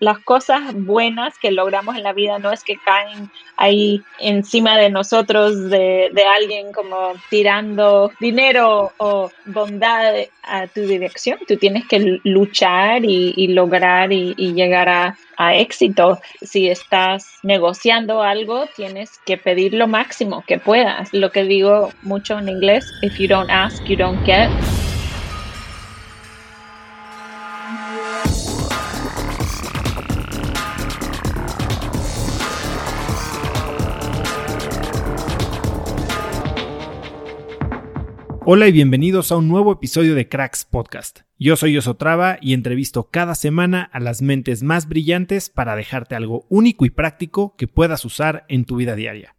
Las cosas buenas que logramos en la vida no es que caen ahí encima de nosotros, de, alguien como tirando dinero o bondad a tu dirección. Tú tienes que luchar y, lograr y llegar a, a éxito. Si estás negociando algo, tienes que pedir lo máximo que puedas. Lo que digo mucho en inglés, if you don't ask, you don't get. Hola y bienvenidos a un nuevo episodio de Cracks Podcast. Yo soy Osotrava y entrevisto cada semana a las mentes más brillantes para dejarte algo único y práctico que puedas usar en tu vida diaria.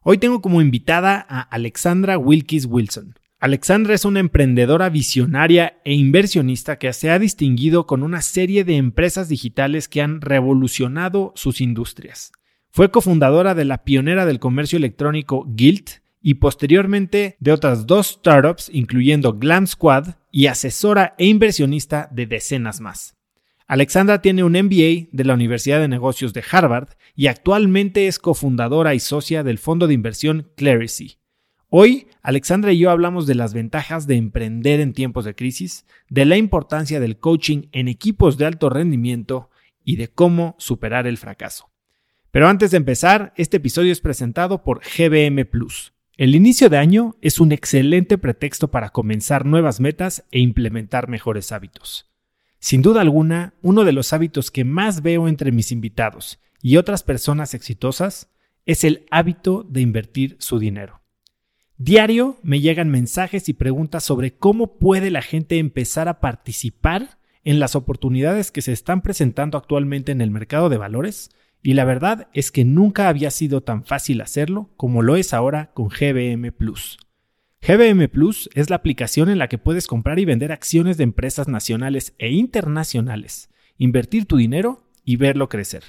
Hoy tengo como invitada a Alexandra Wilkis Wilson. Alexandra es una emprendedora visionaria e inversionista que se ha distinguido con una serie de empresas digitales que han revolucionado sus industrias. Fue cofundadora de la pionera del comercio electrónico Guild y posteriormente de otras dos startups, incluyendo Glam Squad, y asesora e inversionista de decenas más. Alexandra tiene un MBA de la Universidad de Negocios de Harvard y actualmente es cofundadora y socia del fondo de inversión Clarisy. Hoy, Alexandra y yo hablamos de las ventajas de emprender en tiempos de crisis, de la importancia del coaching en equipos de alto rendimiento y de cómo superar el fracaso. Pero antes de empezar, este episodio es presentado por GBM Plus el inicio de año es un excelente pretexto para comenzar nuevas metas e implementar mejores hábitos. Sin duda alguna, uno de los hábitos que más veo entre mis invitados y otras personas exitosas es el hábito de invertir su dinero. Diario me llegan mensajes y preguntas sobre cómo puede la gente empezar a participar en las oportunidades que se están presentando actualmente en el mercado de valores y la verdad es que nunca había sido tan fácil hacerlo como lo es ahora con GBM Plus. GBM Plus es la aplicación en la que puedes comprar y vender acciones de empresas nacionales e internacionales, invertir tu dinero y verlo crecer.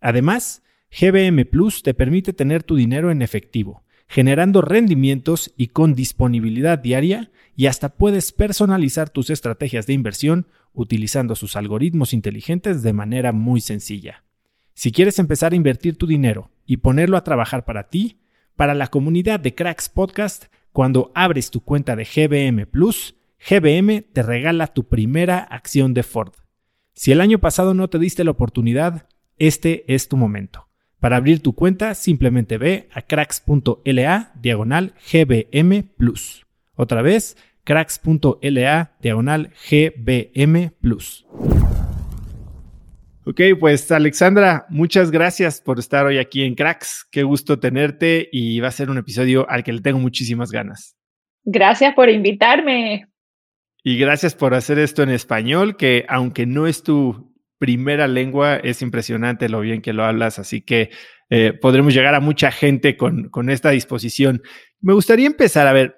Además, GBM Plus te permite tener tu dinero en efectivo, generando rendimientos y con disponibilidad diaria y hasta puedes personalizar tus estrategias de inversión utilizando sus algoritmos inteligentes de manera muy sencilla. Si quieres empezar a invertir tu dinero y ponerlo a trabajar para ti, para la comunidad de Cracks Podcast, cuando abres tu cuenta de GBM Plus, GBM te regala tu primera acción de Ford. Si el año pasado no te diste la oportunidad, este es tu momento. Para abrir tu cuenta, simplemente ve a cracks.la diagonal GBM Plus. Otra vez, cracks.la diagonal GBM Plus. Ok, pues Alexandra, muchas gracias por estar hoy aquí en Cracks. Qué gusto tenerte y va a ser un episodio al que le tengo muchísimas ganas. Gracias por invitarme. Y gracias por hacer esto en español, que aunque no es tu primera lengua, es impresionante lo bien que lo hablas, así que eh, podremos llegar a mucha gente con, con esta disposición. Me gustaría empezar, a ver,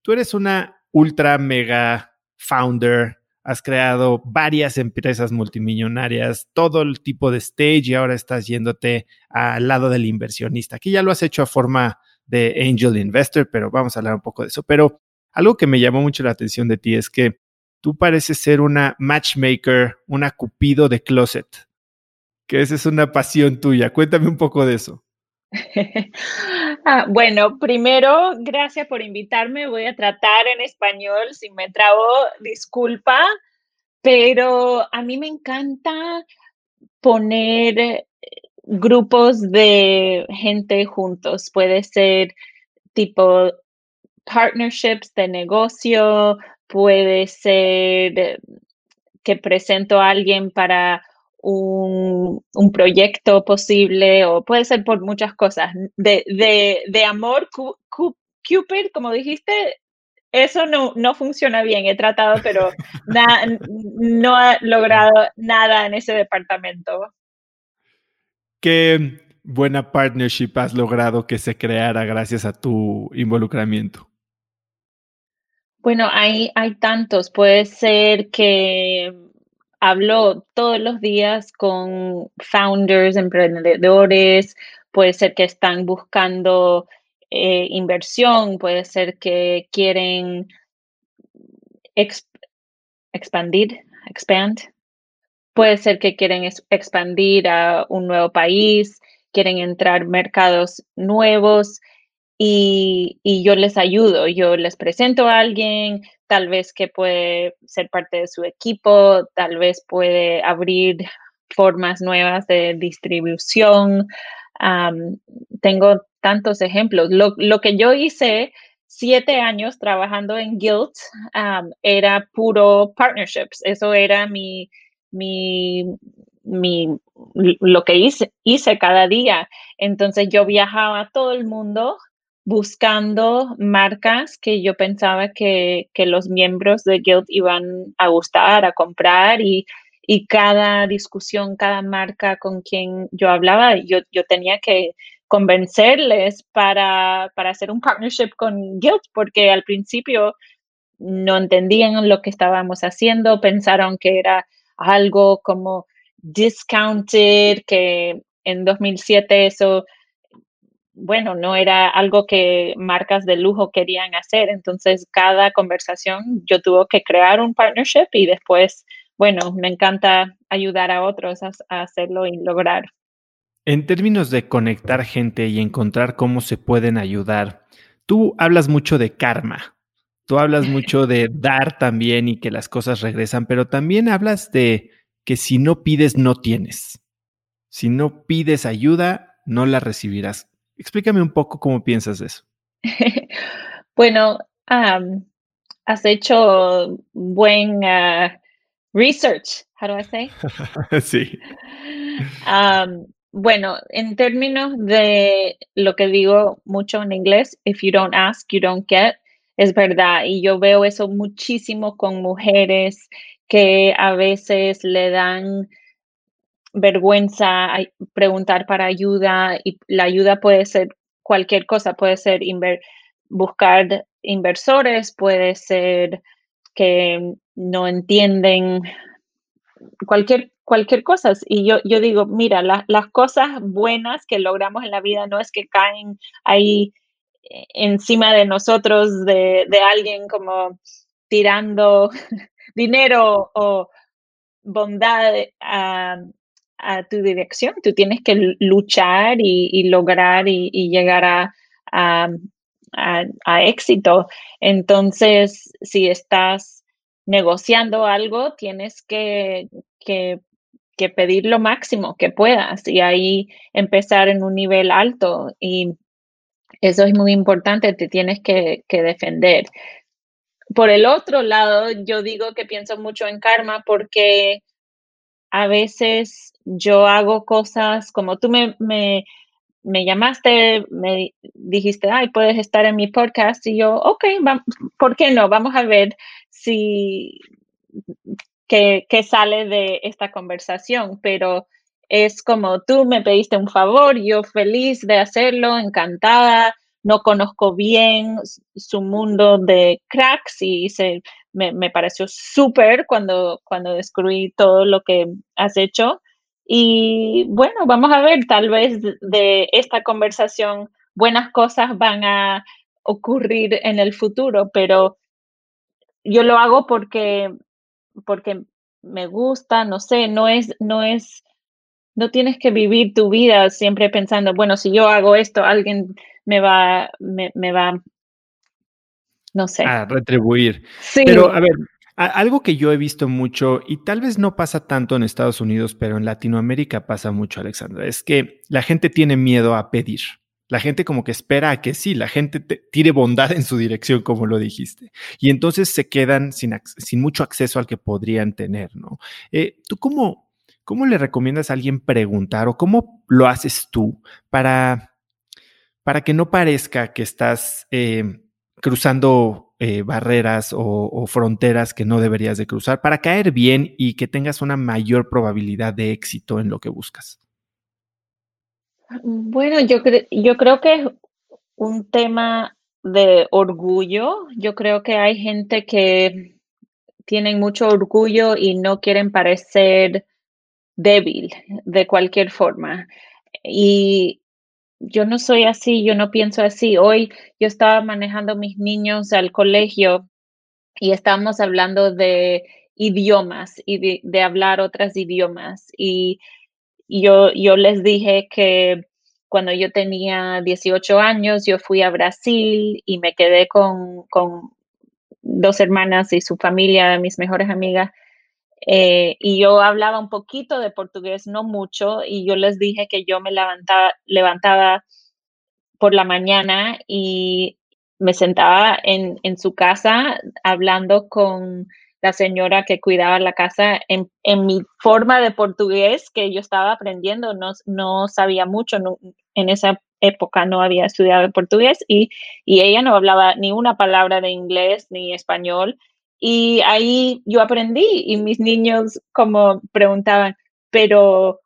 tú eres una ultra mega founder, has creado varias empresas multimillonarias, todo el tipo de stage y ahora estás yéndote al lado del inversionista. Aquí ya lo has hecho a forma de angel investor, pero vamos a hablar un poco de eso. Pero algo que me llamó mucho la atención de ti es que tú pareces ser una matchmaker, una cupido de closet, que esa es una pasión tuya. Cuéntame un poco de eso. ah, bueno, primero, gracias por invitarme. Voy a tratar en español. Si me trabo, disculpa, pero a mí me encanta poner eh, grupos de gente juntos. Puede ser tipo partnerships de negocio, puede ser que presento a alguien para un, proyecto posible o puede ser por muchas cosas. De, de, amor, Cupid, como dijiste, eso no, no funciona bien. He tratado, pero no ha logrado nada en ese departamento. Qué buena partnership has logrado que se creara gracias a tu involucramiento. Bueno, hay, hay tantos. Puede ser que hablo todos los días con founders, emprendedores, puede ser que están buscando eh, inversión, puede ser que quieren expandir, expand, puede ser que quieren expandir a un nuevo país, quieren entrar mercados nuevos y, yo les ayudo, yo les presento a alguien, tal vez que puede ser parte de su equipo, tal vez puede abrir formas nuevas de distribución. tengo tantos ejemplos. Lo, que yo hice siete años trabajando en Guild era puro partnerships. Eso era mi, mi, mi, lo que hice, hice cada día. Entonces yo viajaba a todo el mundo buscando marcas que yo pensaba que, los miembros de Guild iban a gustar, a comprar y, cada discusión, cada marca con quien yo hablaba, yo, yo tenía que convencerles para, para hacer un partnership con Guild, porque al principio no entendían lo que estábamos haciendo, pensaron que era algo como discounted, que en 2007 eso bueno, no era algo que marcas de lujo querían hacer. Entonces, cada conversación yo tuve que crear un partnership y después, bueno, me encanta ayudar a otros a, hacerlo y lograr. En términos de conectar gente y encontrar cómo se pueden ayudar, tú hablas mucho de karma. Tú hablas mucho de dar también y que las cosas regresan, pero también hablas de que si no pides, no tienes. Si no pides ayuda, no la recibirás. Explícame un poco cómo piensas eso. bueno, has hecho buen ah, research, how do I say? sí. bueno, en términos de lo que digo mucho en inglés, if you don't ask, you don't get, es verdad. Y yo veo eso muchísimo con mujeres que a veces le dan vergüenza preguntar para ayuda y la ayuda puede ser cualquier cosa, puede ser buscar inversores, puede ser que no entienden cualquier, cualquier cosa. Y yo, yo digo, mira, las cosas buenas que logramos en la vida no es que caen ahí eh, encima de nosotros, de, alguien como tirando dinero o bondad a, a tu dirección. Tú tienes que luchar y, lograr y, llegar a, a, éxito. Entonces, si estás negociando algo, tienes que, que, pedir lo máximo que puedas y ahí empezar en un nivel alto y eso es muy importante, te tienes que defender. Por el otro lado, yo digo que pienso mucho en karma porque a veces yo hago cosas como tú me, me, me llamaste, me dijiste, ay, puedes estar en mi podcast y yo, ok, ¿por qué no? Vamos a ver si qué, qué sale de esta conversación, pero es como tú me pediste un favor, yo feliz de hacerlo, encantada, no conozco bien su mundo de cracks y se, me, me pareció súper cuando, cuando descubrí todo lo que has hecho. Y bueno, vamos a ver, tal vez de esta conversación buenas cosas van a ocurrir en el futuro, pero yo lo hago porque, porque me gusta, no sé, no es, no es, no tienes que vivir tu vida siempre pensando, bueno, si yo hago esto, alguien me va, me, me va, no sé. A retribuir. Sí. Pero a ver, algo que yo he visto mucho, y tal vez no pasa tanto en Estados Unidos, pero en Latinoamérica pasa mucho, Alexandra, es que la gente tiene miedo a pedir. La gente como que espera a que sí, la gente tire bondad en su dirección, como lo dijiste. Y entonces se quedan sin, sin mucho acceso al que podrían tener, ¿no? Eh, ¿Tú cómo, cómo le recomiendas a alguien preguntar o cómo lo haces tú para, para que no parezca que estás eh, cruzando eh, barreras o, fronteras que no deberías de cruzar para caer bien y que tengas una mayor probabilidad de éxito en lo que buscas? Bueno, yo, yo creo que es un tema de orgullo. Yo creo que hay gente que tienen mucho orgullo y no quieren parecer débil de cualquier forma. Y yo no soy así, yo no pienso así. Hoy yo estaba manejando mis niños al colegio y estábamos hablando de idiomas y de, hablar otros idiomas. Y yo, yo les dije que cuando yo tenía 18 años, yo fui a Brasil y me quedé con, con dos hermanas y su familia, mis mejores amigas. Eh, y yo hablaba un poquito de portugués, no mucho, y yo les dije que yo me levantaba, levantaba por la mañana y me sentaba en, en su casa hablando con la señora que cuidaba la casa en, en, mi forma de portugués que yo estaba aprendiendo, no, no sabía mucho, en esa época no había estudiado portugués y, y ella no hablaba ni una palabra de inglés ni español y ahí yo aprendí y mis niños como preguntaban, pero,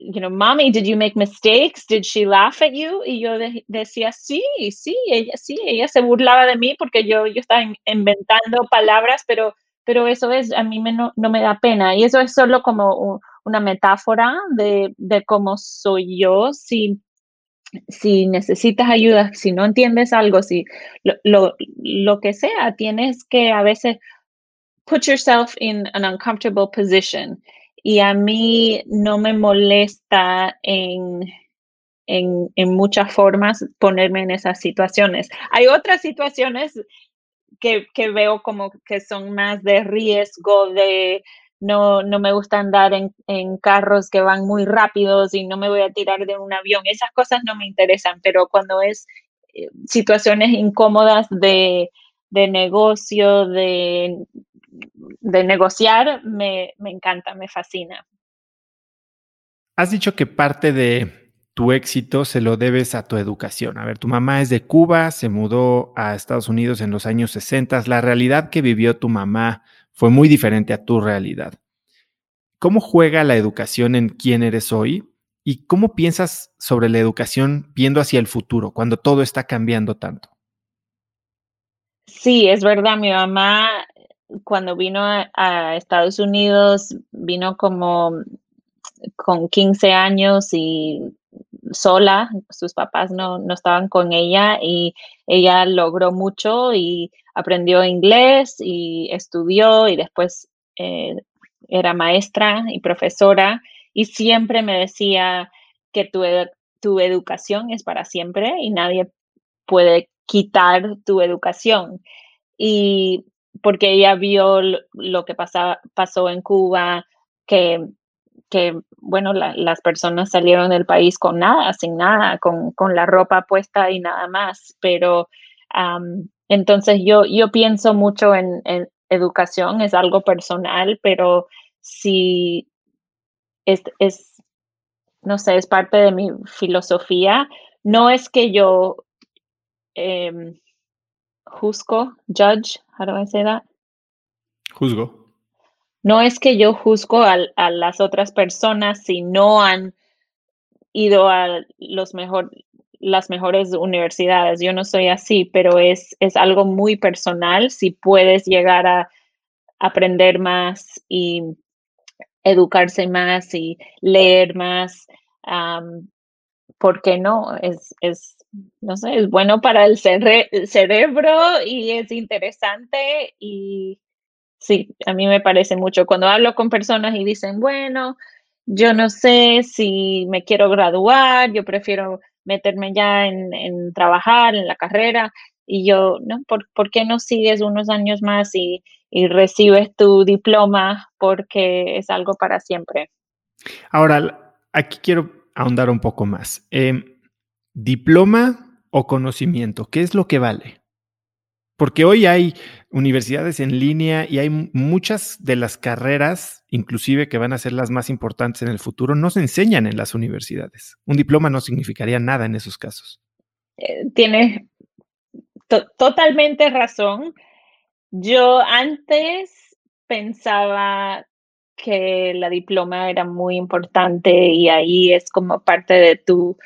you know, mommy, did you make mistakes? Did she laugh at you? Y yo decía, sí, sí, ella sí, ella se burlaba de mí porque yo, yo estaba inventando palabras, pero, pero eso es, a mí me no, no, me da pena. Y eso es solo como una metáfora de, de cómo soy yo. Si si necesitas ayuda, si no entiendes algo, si lo, lo, que sea, tienes que a veces put yourself in an uncomfortable position. Y a mí no me molesta en, en, en muchas formas ponerme en esas situaciones. Hay otras situaciones que, que, veo como que son más de riesgo, de no, no me gusta andar en, en, carros que van muy rápidos y no me voy a tirar de un avión. Esas cosas no me interesan, pero cuando es eh, situaciones incómodas de, de negocio, de, de negociar, me, me encanta, me fascina. Has dicho que parte de tu éxito se lo debes a tu educación. A ver, tu mamá es de Cuba, se mudó a Estados Unidos en los años 60. La realidad que vivió tu mamá fue muy diferente a tu realidad. ¿Cómo juega la educación en quién eres hoy? ¿Y cómo piensas sobre la educación viendo hacia el futuro, cuando todo está cambiando tanto? Sí, es verdad. Mi mamá, cuando vino a, Estados Unidos, vino como con 15 años y sola, sus papás no, no, estaban con ella y ella logró mucho y aprendió inglés y estudió y después eh, era maestra y profesora y siempre me decía que tu, tu educación es para siempre y nadie puede quitar tu educación. Y porque ella vio lo que pasó en Cuba, que que bueno, las personas salieron del país con nada, sin nada, con, la ropa puesta y nada más. Pero entonces yo, yo pienso mucho en, educación, es algo personal, pero si es, es, no sé, es parte de mi filosofía, no es que yo eh, juzgo, judge, how do I say that? Juzgo. No es que yo juzgo a, las otras personas si no han ido a los mejor, las mejores universidades. Yo no soy así, pero es, es algo muy personal. Si puedes llegar a aprender más y educarse más y leer más, ¿por qué no? Es, es, no sé, es bueno para el cerebro y es interesante y sí, a mí me parece mucho. Cuando hablo con personas y dicen, bueno, yo no sé si me quiero graduar, yo prefiero meterme ya en, trabajar, en la carrera, y yo, ¿no? ¿Por, qué no sigues unos años más y, recibes tu diploma? Porque es algo para siempre. Ahora, aquí quiero ahondar un poco más. Em, ¿Diploma o conocimiento? ¿Qué es lo que vale? Porque hoy hay universidades en línea y hay muchas de las carreras, inclusive que van a ser las más importantes en el futuro, no se enseñan en las universidades. Un diploma no significaría nada en esos casos. Eh, tienes totalmente razón. Yo antes pensaba que la diploma era muy importante y ahí es como parte de tu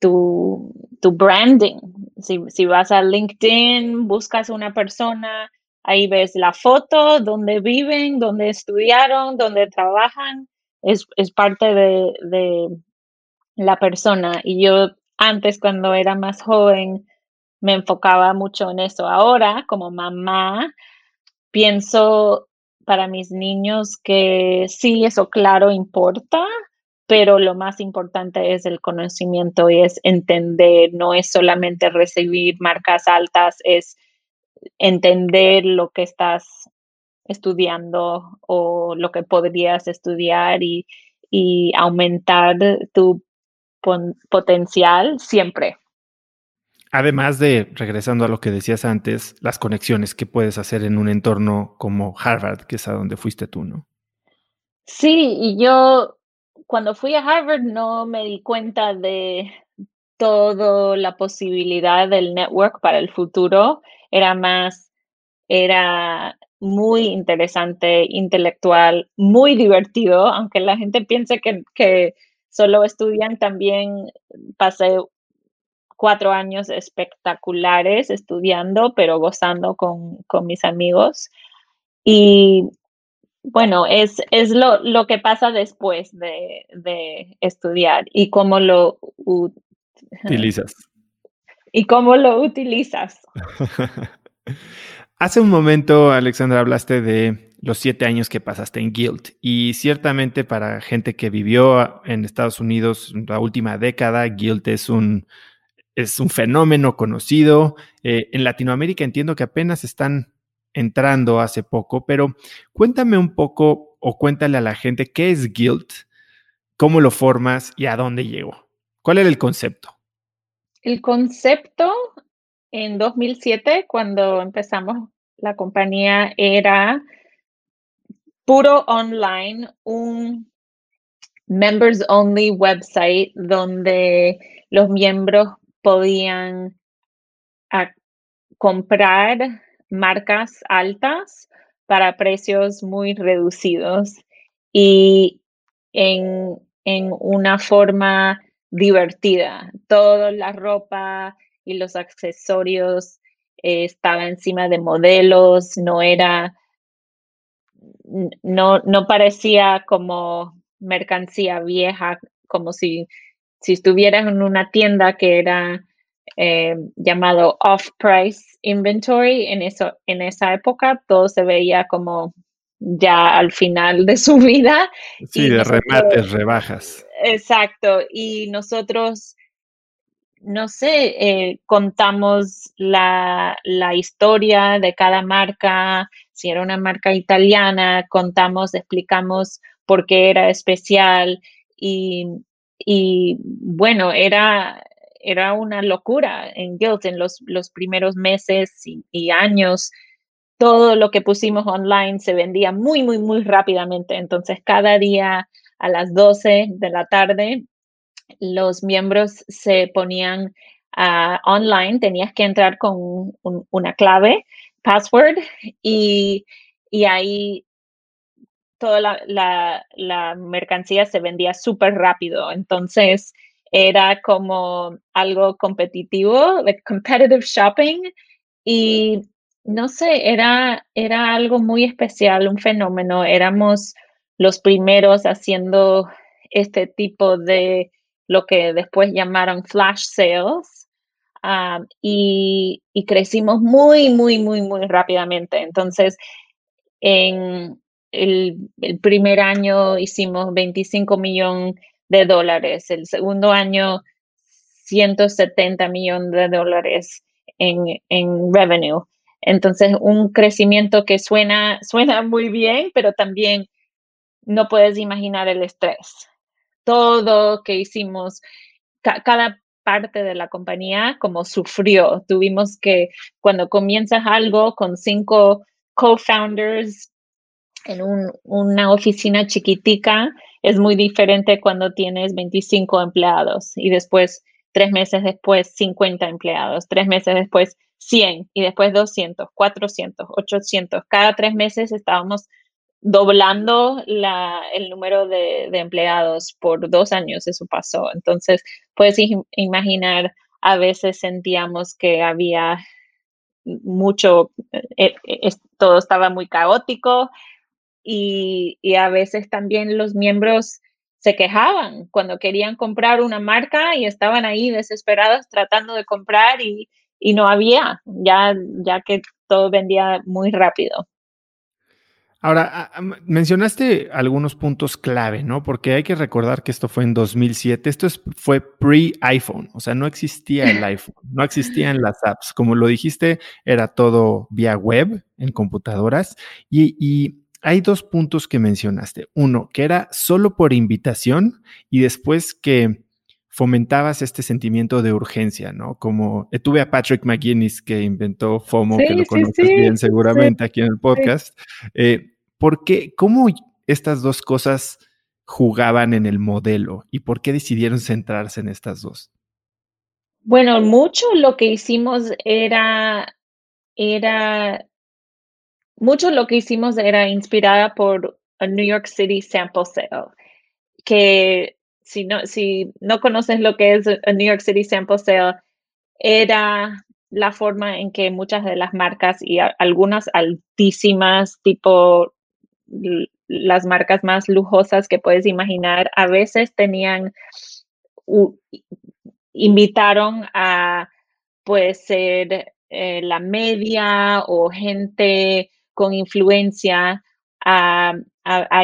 tu, branding. Si, vas a LinkedIn, buscas una persona, ahí ves la foto, dónde viven, dónde estudiaron, dónde trabajan. Es, parte de, de, la persona. Y yo antes, cuando era más joven, me enfocaba mucho en eso. Ahora, como mamá, pienso para mis niños que sí, eso claro importa, pero lo más importante es el conocimiento y es entender, no es solamente recibir marcas altas, es entender lo que estás estudiando o lo que podrías estudiar y, aumentar tu potencial siempre. Además de, regresando a lo que decías antes, las conexiones que puedes hacer en un entorno como Harvard, que es a donde fuiste tú, ¿no? Sí, y yo cuando fui a Harvard no me di cuenta de toda la posibilidad del network para el futuro. Era más, era muy interesante, intelectual, muy divertido, aunque la gente piense que, que solo estudian, también pasé cuatro años espectaculares estudiando, pero gozando con, con mis amigos. Y bueno, es, es lo, lo, que pasa después de, de estudiar y cómo lo utilizas. Y cómo lo utilizas. Hace un momento, Alexandra, hablaste de los siete años que pasaste en Guild y ciertamente para gente que vivió en Estados Unidos la última década, Guild es un, es un fenómeno conocido. Eh, en Latinoamérica entiendo que apenas están entrando hace poco, pero cuéntame un poco o cuéntale a la gente qué es Guild, cómo lo formas y a dónde llegó. ¿Cuál era el concepto? El concepto en 2007, cuando empezamos la compañía, era puro online, un members only website donde los miembros podían ah, comprar marcas altas para precios muy reducidos y en, una forma divertida. Toda la ropa y los accesorios eh, estaba encima de modelos, no era, no, no parecía como mercancía vieja, como si, si estuvieras en una tienda que era eh, llamado off-price inventory. En, eso, en esa época todo se veía como ya al final de su vida. Sí, de remates, rebajas. Exacto. Y nosotros, no sé, eh, contamos la, la historia de cada marca. Si era una marca italiana, contamos, explicamos porque era especial y, y bueno, era, era una locura en Guild en los, los primeros meses y, años. Todo lo que pusimos online se vendía muy, muy, muy rápidamente. Entonces, cada día a las 12 de la tarde, los miembros se ponían uh, online, tenías que entrar con una clave, password, y, y ahí toda la, la, mercancía se vendía súper rápido. Entonces era como algo competitivo, de competitive shopping. Y no sé, era, era algo muy especial, un fenómeno. Éramos los primeros haciendo este tipo de lo que después llamaron flash sales. Ah, y, y, crecimos muy, muy, muy, muy rápidamente. Entonces, en, el, primer año hicimos 25 millones de dólares, el segundo año 170 millones de dólares en, en revenue. Entonces, un crecimiento que suena, suena muy bien, pero también no puedes imaginar el estrés. Todo que hicimos, cada parte de la compañía como sufrió. Tuvimos que, cuando comienzas algo con cinco co-founders, en una oficina chiquitica es muy diferente cuando tienes 25 empleados y después, tres meses después, 50 empleados, tres meses después, 100 y después 200, 400, 800. Cada tres meses estábamos doblando la, el número de, empleados por dos años, eso pasó. Entonces, puedes imaginar, a veces sentíamos que había mucho, eh, eh, todo estaba muy caótico, y, a veces también los miembros se quejaban cuando querían comprar una marca y estaban ahí desesperados tratando de comprar y, no había, ya, ya que todo vendía muy rápido. Ahora, mencionaste algunos puntos clave, ¿no? Porque hay que recordar que esto fue en 2007. Esto fue pre-iPhone, o sea, no existía el iPhone, no existían las apps. Como lo dijiste, era todo vía web, en computadoras. Y, y hay dos puntos que mencionaste. Uno, que era solo por invitación y después que fomentabas este sentimiento de urgencia, ¿no? Como eh, tuve a Patrick McGuinness que inventó FOMO, que lo conoces bien seguramente aquí en el podcast. Eh, ¿Por qué? ¿Cómo estas dos cosas jugaban en el modelo y por qué decidieron centrarse en estas dos? Bueno, mucho lo que hicimos era, era mucho lo que hicimos era inspirada por a New York City Sample Sale, que si no, si no conoces lo que es a New York City Sample Sale, era la forma en que muchas de las marcas y algunas altísimas, tipo las marcas más lujosas que puedes imaginar, a veces tenían, invitaron a, pues, ser eh, la media o gente con influencia a,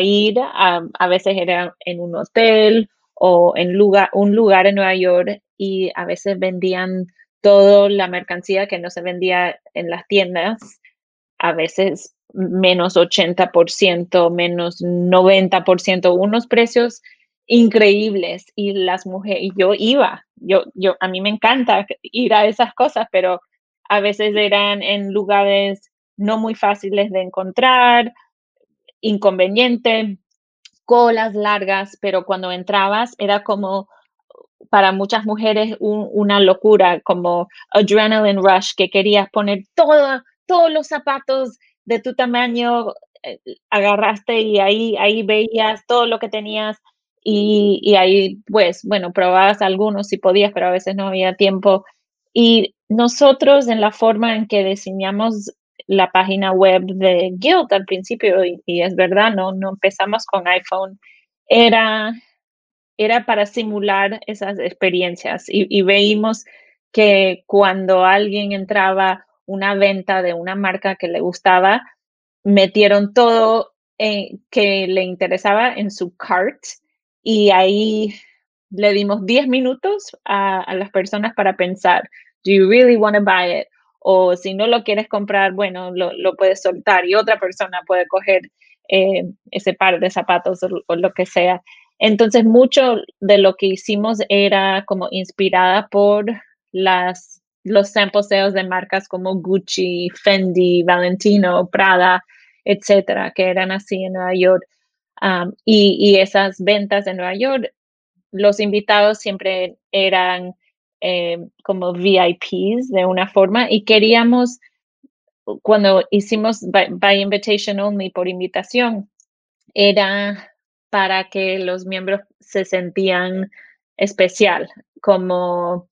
ir, a, veces era en un hotel o en lugar, un lugar en Nueva York y a veces vendían toda la mercancía que no se vendía en las tiendas, a veces menos 80%, menos 90%, unos precios increíbles. Y las mujeres, yo iba, yo, yo, a mí me encanta ir a esas cosas, pero a veces eran en lugares no muy fáciles de encontrar, inconveniente, colas largas, pero cuando entrabas era como para muchas mujeres una locura, como adrenaline rush, que querías poner todo, todos los zapatos de tu tamaño, eh, agarraste y ahí, ahí veías todo lo que tenías y, y ahí, pues, bueno, probabas algunos si podías, pero a veces no había tiempo. Y nosotros en la forma en que diseñamos la página web de Guild al principio, y, es verdad, no, no empezamos con iPhone, era, era para simular esas experiencias y, y veíamos que cuando alguien entraba una venta de una marca que le gustaba, metieron todo eh, que le interesaba en su cart y ahí le dimos 10 minutos a, a, las personas para pensar, do you really want to buy it? O si no lo quieres comprar, bueno, lo, puedes soltar y otra persona puede coger eh, ese par de zapatos o, lo que sea. Entonces, mucho de lo que hicimos era como inspirada por las, los sample de marcas como Gucci, Fendi, Valentino, Prada, etcétera, que eran así en Nueva York. Um, y, y, esas ventas en Nueva York, los invitados siempre eran eh, como VIPs de una forma y queríamos, cuando hicimos by, invitation only por invitación, era para que los miembros se sentían especial, como,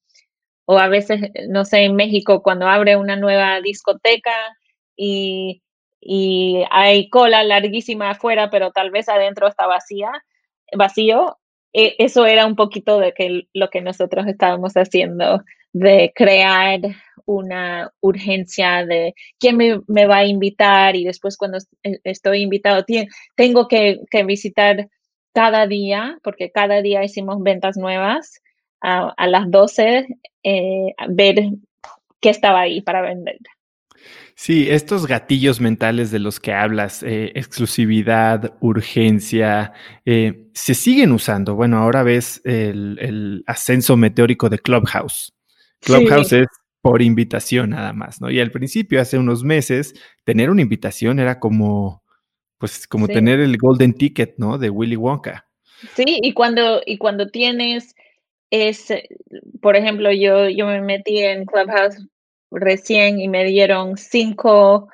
o a veces, no sé, en México, cuando abre una nueva discoteca y y hay cola larguísima afuera, pero tal vez adentro está vacía, vacío. E, eso era un poquito de que lo que nosotros estábamos haciendo, de crear una urgencia de quién me, va a invitar y después cuando e, estoy invitado tengo que, visitar cada día, porque cada día hicimos ventas nuevas a, las 12, eh, ver qué estaba ahí para vender. Sí, estos gatillos mentales de los que hablas, eh, exclusividad, urgencia, eh, se siguen usando. Bueno, ahora ves el, ascenso meteórico de Clubhouse. Clubhouse es por invitación nada más, ¿no? Y al principio, hace unos meses, tener una invitación era como, pues, como tener el golden ticket, ¿no? De Willy Wonka. Sí, y cuando, y cuando tienes es, por ejemplo, yo, yo me metí en Clubhouse recién y me dieron cinco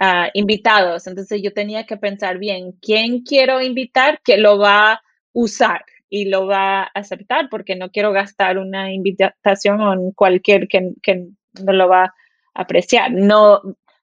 ah, invitados. Entonces yo tenía que pensar bien, ¿quién quiero invitar que lo va a usar y lo va a aceptar? Porque no quiero gastar una invitación en cualquier que, no lo va a apreciar. No,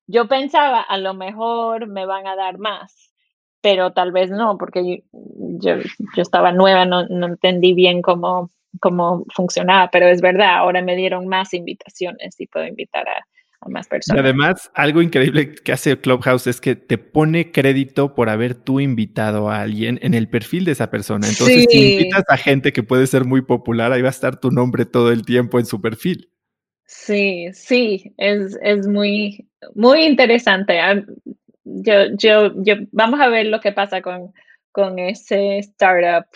yo pensaba, a lo mejor me van a dar más, pero tal vez no, porque yo, yo, estaba nueva, no, no entendí bien cómo cómo funcionaba, pero es verdad, ahora me dieron más invitaciones y puedo invitar a, más personas. Y además, algo increíble que hace Clubhouse es que te pone crédito por haber tú invitado a alguien en el perfil de esa persona. Entonces, si invitas a gente que puede ser muy popular, ahí va a estar tu nombre todo el tiempo en su perfil. Sí, sí, es, es muy, muy interesante. Ah, yo, yo, yo, vamos a ver lo que pasa con, con ese startup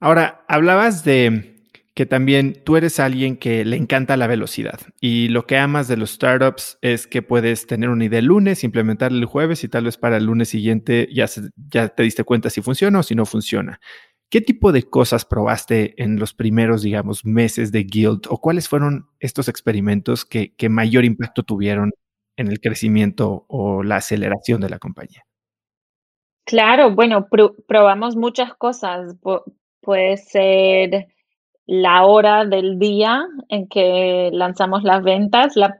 Ahora, hablabas de que también tú eres alguien que le encanta la velocidad y lo que amas de los startups es que puedes tener una idea el lunes, implementarla el jueves y tal vez para el lunes siguiente ya, ya te diste cuenta si funciona o si no funciona. ¿Qué tipo de cosas probaste en los primeros, digamos, meses de Guild o cuáles fueron estos experimentos que, mayor impacto tuvieron en el crecimiento o la aceleración de la compañía? Claro, bueno, probamos muchas cosas puede ser la hora del día en que lanzamos las ventas. La,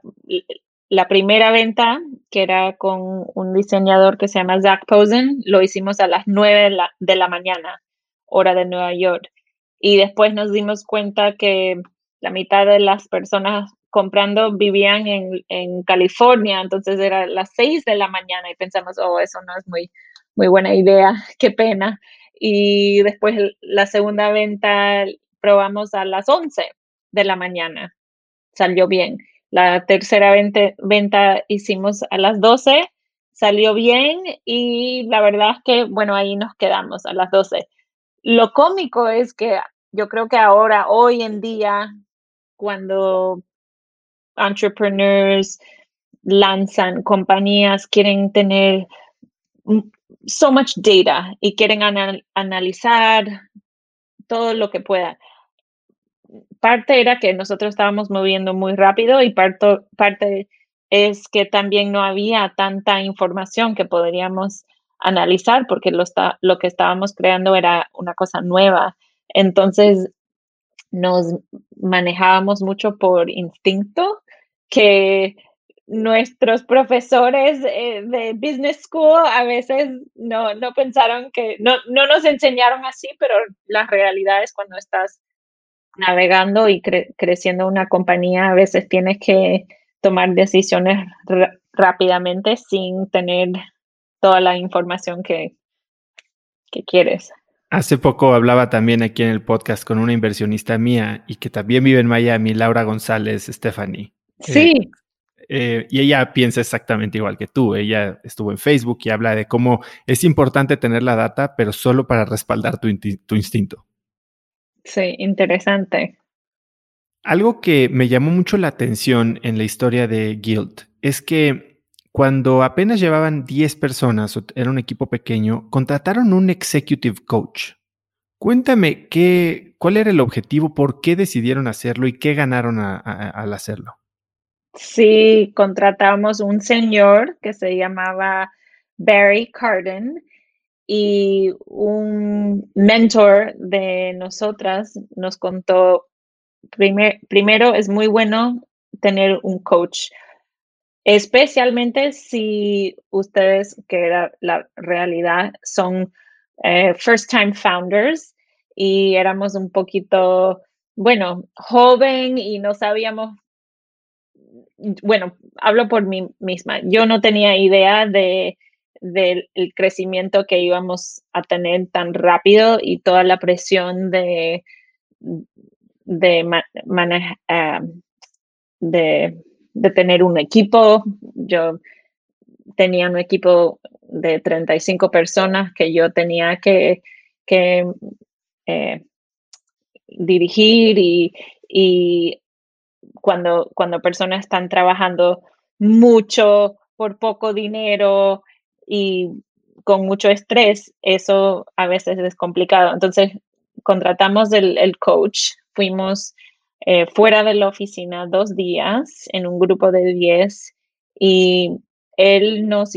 la primera venta, que era con un diseñador que se llama Zach Posen, lo hicimos a las 9 de la, mañana, hora de Nueva York. Y después nos dimos cuenta que la mitad de las personas comprando vivían en, en, California, entonces era las 6 de la mañana y pensamos, oh, eso no es muy, muy buena idea, qué pena y después la segunda venta probamos a las 11 de la mañana. Salió bien. La tercera venta, hicimos a las 12, salió bien y la verdad es que, bueno, ahí nos quedamos a las 12. Lo cómico es que yo creo que ahora, hoy en día, cuando entrepreneurs lanzan compañías, quieren tener so much data y quieren analizar todo lo que pueda. Parte era que nosotros estábamos moviendo muy rápido y parte, parte es que también no había tanta información que podríamos analizar porque lo, está, lo que estábamos creando era una cosa nueva. Entonces nos manejábamos mucho por instinto, que nuestros profesores eh, de business school a veces no, no pensaron que, no, no, nos enseñaron así, pero la realidad es cuando estás navegando y creciendo una compañía, a veces tienes que tomar decisiones rápidamente sin tener toda la información que, que quieres. Hace poco hablaba también aquí en el podcast con una inversionista mía y que también vive en Miami, Laura González Stephanie. Sí eh, y ella piensa exactamente igual que tú. Ella estuvo en Facebook y habla de cómo es importante tener la data, pero solo para respaldar tu, tu instinto. Sí, interesante. Algo que me llamó mucho la atención en la historia de Guild es que cuando apenas llevaban 10 personas, era un equipo pequeño, contrataron un executive coach. Cuéntame qué, cuál era el objetivo, por qué decidieron hacerlo y qué ganaron al hacerlo. Sí, contratamos un señor que se llamaba Barry Carden y un mentor de nosotras nos contó, primero es muy bueno tener un coach, especialmente si ustedes, que era la realidad, son eh, first time founders y éramos un poquito, bueno, joven y no sabíamos, bueno, hablo por mí misma, yo no tenía idea de del crecimiento que íbamos a tener tan rápido y toda la presión de, de, ah, tener un equipo. Yo tenía un equipo de 35 personas que yo tenía que, eh, dirigir y, cuando, cuando personas están trabajando mucho por poco dinero y con mucho estrés, eso a veces es complicado. Entonces, contratamos el, el coach, fuimos eh, fuera de la oficina dos días en un grupo de 10 y él nos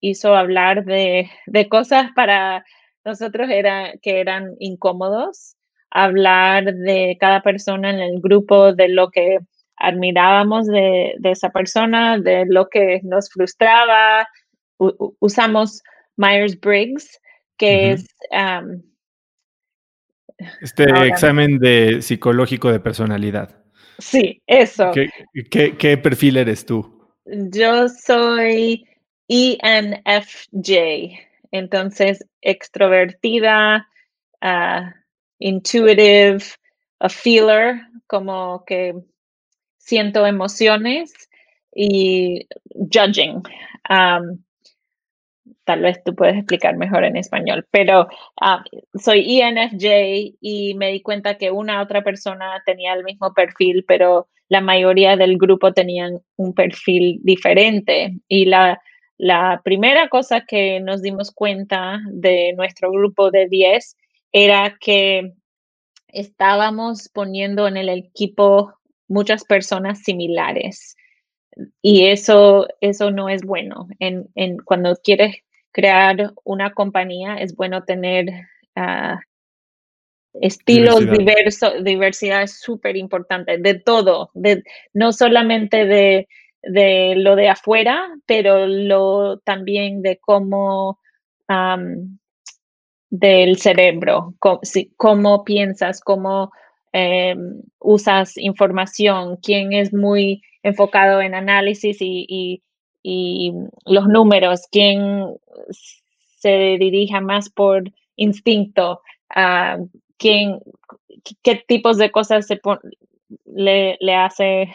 hizo, hablar de, cosas para nosotros era, que eran incómodos, hablar de cada persona en el grupo, de lo que admirábamos de, esa persona, de lo que nos frustraba. usamos Myers-Briggs, que es... este examen de psicológico de personalidad. Sí, eso. qué perfil eres tú? Yo soy ENFJ, entonces extrovertida, uh, intuitive, a feeler, como que siento emociones y judging. Um, tal vez tú puedes explicar mejor en español, pero ah, soy ENFJ y me di cuenta que una otra persona tenía el mismo perfil, pero la mayoría del grupo tenían un perfil diferente. Y la, la primera cosa que nos dimos cuenta de nuestro grupo de 10 era que estábamos poniendo en el equipo muchas personas similares. Y eso, eso no es bueno. En, en, cuando quieres crear una compañía, es bueno tener uh, estilos diversos, diversidad es súper importante, de todo, de, no solamente de, de, lo de afuera, pero lo también de cómo, del cerebro, cómo, cómo piensas, cómo em, usas información, quién es muy enfocado en análisis y, y los números, quién se dirija más por instinto, uh, quién, qué tipos de cosas le, le, hace,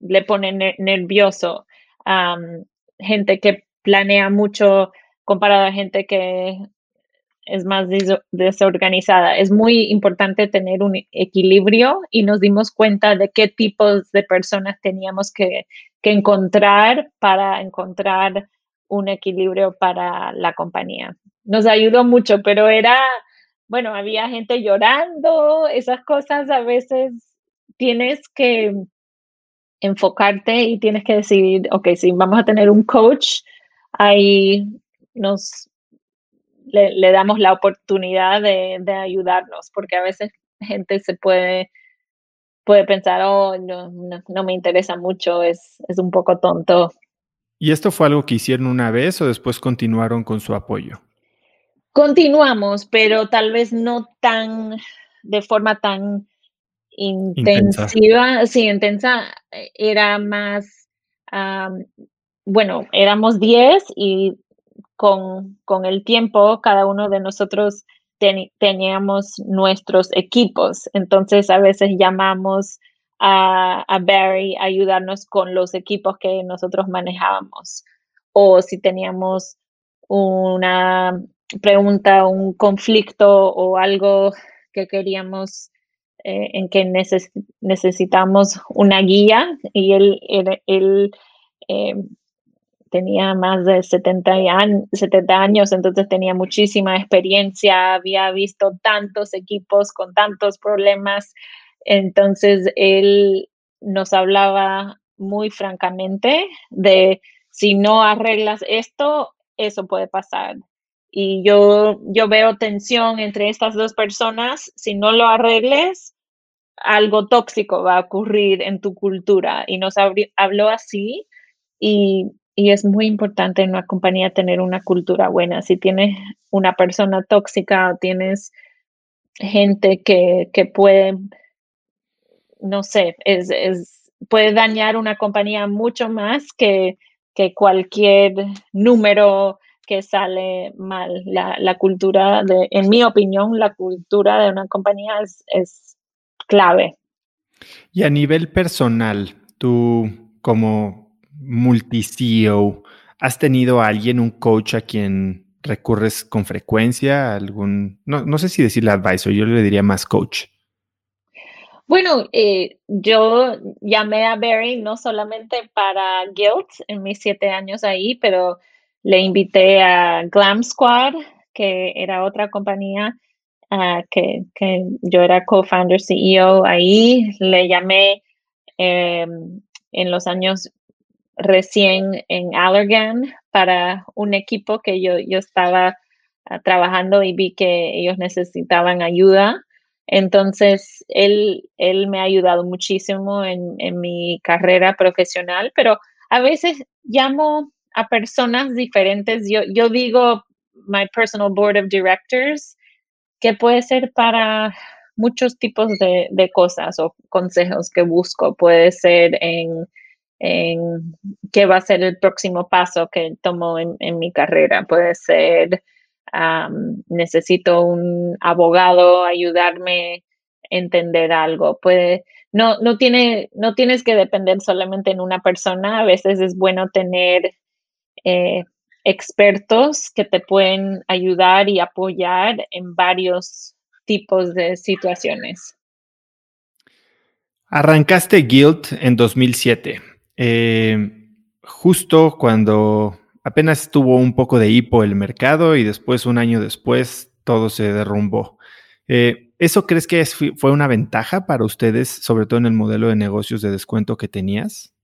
le pone nervioso. gente que planea mucho comparado a gente que es más desorganizada. Es muy importante tener un equilibrio y nos dimos cuenta de qué tipos de personas teníamos que, encontrar para encontrar un equilibrio para la compañía. Nos ayudó mucho, pero era, bueno, había gente llorando, esas cosas a veces tienes que enfocarte y tienes que decidir, ok, si vamos a tener un coach, ahí nos le, damos la oportunidad de, ayudarnos, porque a veces gente se puede, puede pensar, oh, no, no, me interesa mucho, es, es un poco tonto. ¿Y esto fue algo que hicieron una vez o después continuaron con su apoyo? Continuamos, pero tal vez no tan, de forma tan intensiva, sí, intensa, era más, bueno, éramos 10 y con, con el tiempo, cada uno de nosotros teníamos nuestros equipos. Entonces, a veces llamamos a, a Barry a ayudarnos con los equipos que nosotros manejábamos. O si teníamos una pregunta, un conflicto o algo que queríamos, eh, en que necesitamos una guía y él, él, eh, tenía más de 70, 70 años, entonces tenía muchísima experiencia, había visto tantos equipos con tantos problemas, entonces él nos hablaba muy francamente de si no arreglas esto, eso puede pasar. Y yo, yo veo tensión entre estas dos personas. Si no lo arregles, algo tóxico va a ocurrir en tu cultura. Y nos habló así. Y, y es muy importante en una compañía tener una cultura buena. Si tienes una persona tóxica, tienes gente que, que puede, no sé, es, es, puede dañar una compañía mucho más que, que cualquier número que sale mal. La, la, cultura, de, en mi opinión, la cultura de una compañía es, es clave. Y a nivel personal, tú como multi-CEO, ¿has tenido a alguien, un coach a quien recurres con frecuencia? No, no sé si decirle advisor, yo le diría más coach. Bueno, eh, yo llamé a Barry no solamente para Guilt en mis siete años ahí, pero le invité a Glam Squad, que era otra compañía uh, que, que, yo era co-founder CEO ahí. Le llamé eh, en los años recién en Allergan para un equipo que yo, yo estaba uh, trabajando y vi que ellos necesitaban ayuda. Entonces, él, él me ha ayudado muchísimo en, en mi carrera profesional, pero a veces llamo a personas diferentes. Yo, yo digo my personal board of directors, que puede ser para muchos tipos de, de cosas o consejos que busco. Puede ser en, en, qué va a ser el próximo paso que tomo en, mi carrera. Puede ser, necesito un abogado ayudarme a entender algo. Puede, no, no, tiene, no tienes que depender solamente en una persona. A veces es bueno tener eh, expertos que te pueden ayudar y apoyar en varios tipos de situaciones. Arrancaste Guild en 2007, eh, justo cuando apenas tuvo un poco de hipo el mercado y después, un año después, todo se derrumbó. Eh, ¿Eso crees que fue una ventaja para ustedes, sobre todo en el modelo de negocios de descuento que tenías?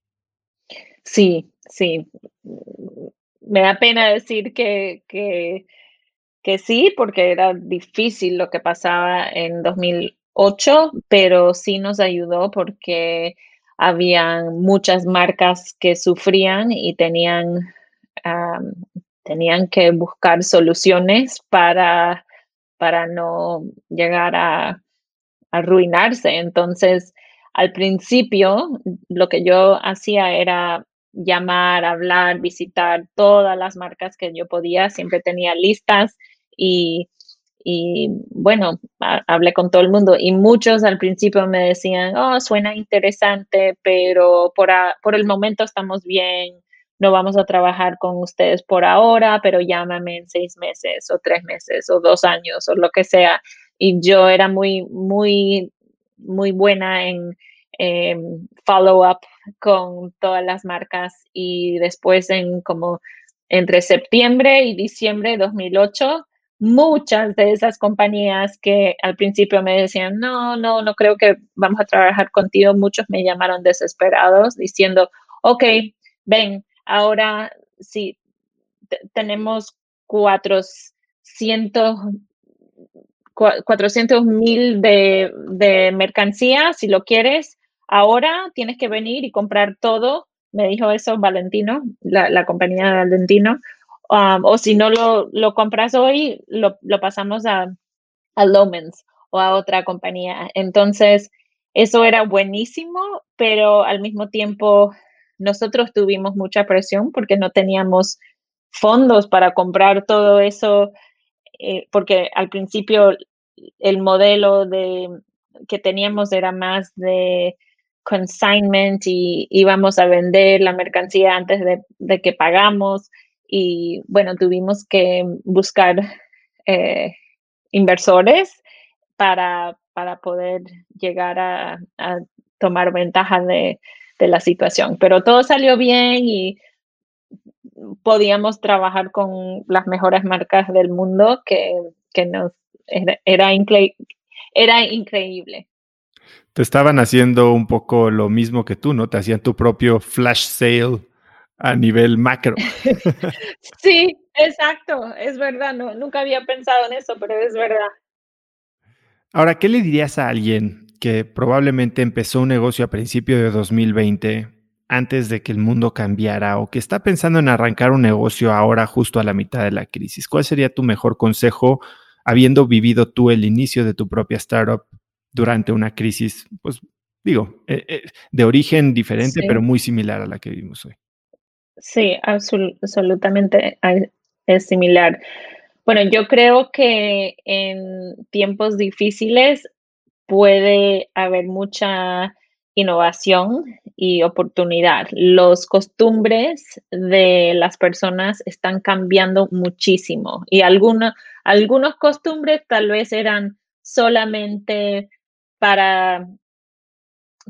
Sí, sí me da pena decir que, que, que, sí, porque era difícil lo que pasaba en 2008, pero sí nos ayudó porque habían muchas marcas que sufrían y tenían, tenían que buscar soluciones para, para no llegar a arruinarse. Entonces, al principio, lo que yo hacía era llamar, hablar, visitar todas las marcas que yo podía, siempre tenía listas y, y bueno, hablé con todo el mundo y muchos al principio me decían, oh, suena interesante, pero por, por el momento estamos bien, no vamos a trabajar con ustedes por ahora, pero llámame en seis meses o tres meses o dos años o lo que sea. Y yo era muy, muy, muy buena en eh, follow-up con todas las marcas y después en como entre septiembre y diciembre de 2008, muchas de esas compañías que al principio me decían, no, no, no creo que vamos a trabajar contigo, muchos me llamaron desesperados diciendo, ok, ven, ahora sí, tenemos 400 400 mil de, de mercancía, si lo quieres, ahora tienes que venir y comprar todo, me dijo eso Valentino, la, compañía de Valentino, um, o si no lo, lo compras hoy, lo, pasamos a, a o a otra compañía. Entonces, eso era buenísimo, pero al mismo tiempo nosotros tuvimos mucha presión porque no teníamos fondos para comprar todo eso, eh, porque al principio el modelo de, que teníamos era más de consignment y íbamos a vender la mercancía antes de, que pagamos y bueno, tuvimos que buscar eh, inversores para, para, poder llegar a, tomar ventaja de, la situación. Pero todo salió bien y podíamos trabajar con las mejores marcas del mundo que, nos era, era, era increíble te estaban haciendo un poco lo mismo que tú, ¿no? Te hacían tu propio flash sale a nivel macro. sí, exacto, es verdad, no, nunca había pensado en eso, pero es verdad. Ahora, ¿qué le dirías a alguien que probablemente empezó un negocio a principio de 2020 antes de que el mundo cambiara o que está pensando en arrancar un negocio ahora justo a la mitad de la crisis? ¿Cuál sería tu mejor consejo habiendo vivido tú el inicio de tu propia startup durante una crisis, pues digo, eh, eh, de origen diferente, pero muy similar a la que vivimos hoy. Sí, absolutamente es similar. Bueno, yo creo que en tiempos difíciles puede haber mucha innovación y oportunidad. Los costumbres de las personas están cambiando muchísimo y algunos algunos costumbres tal vez eran solamente para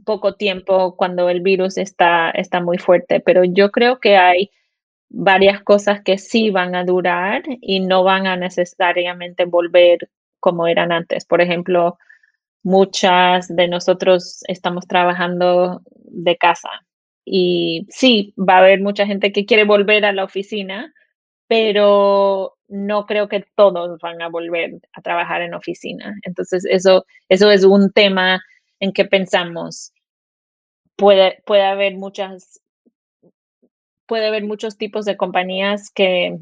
poco tiempo cuando el virus está, está muy fuerte, pero yo creo que hay varias cosas que sí van a durar y no van a necesariamente volver como eran antes. Por ejemplo, muchas de nosotros estamos trabajando de casa y sí, va a haber mucha gente que quiere volver a la oficina, pero no creo que todos van a volver a trabajar en oficina. Entonces, eso, eso es un tema en que pensamos. Puede, puede haber muchas, puede haber muchos tipos de compañías que,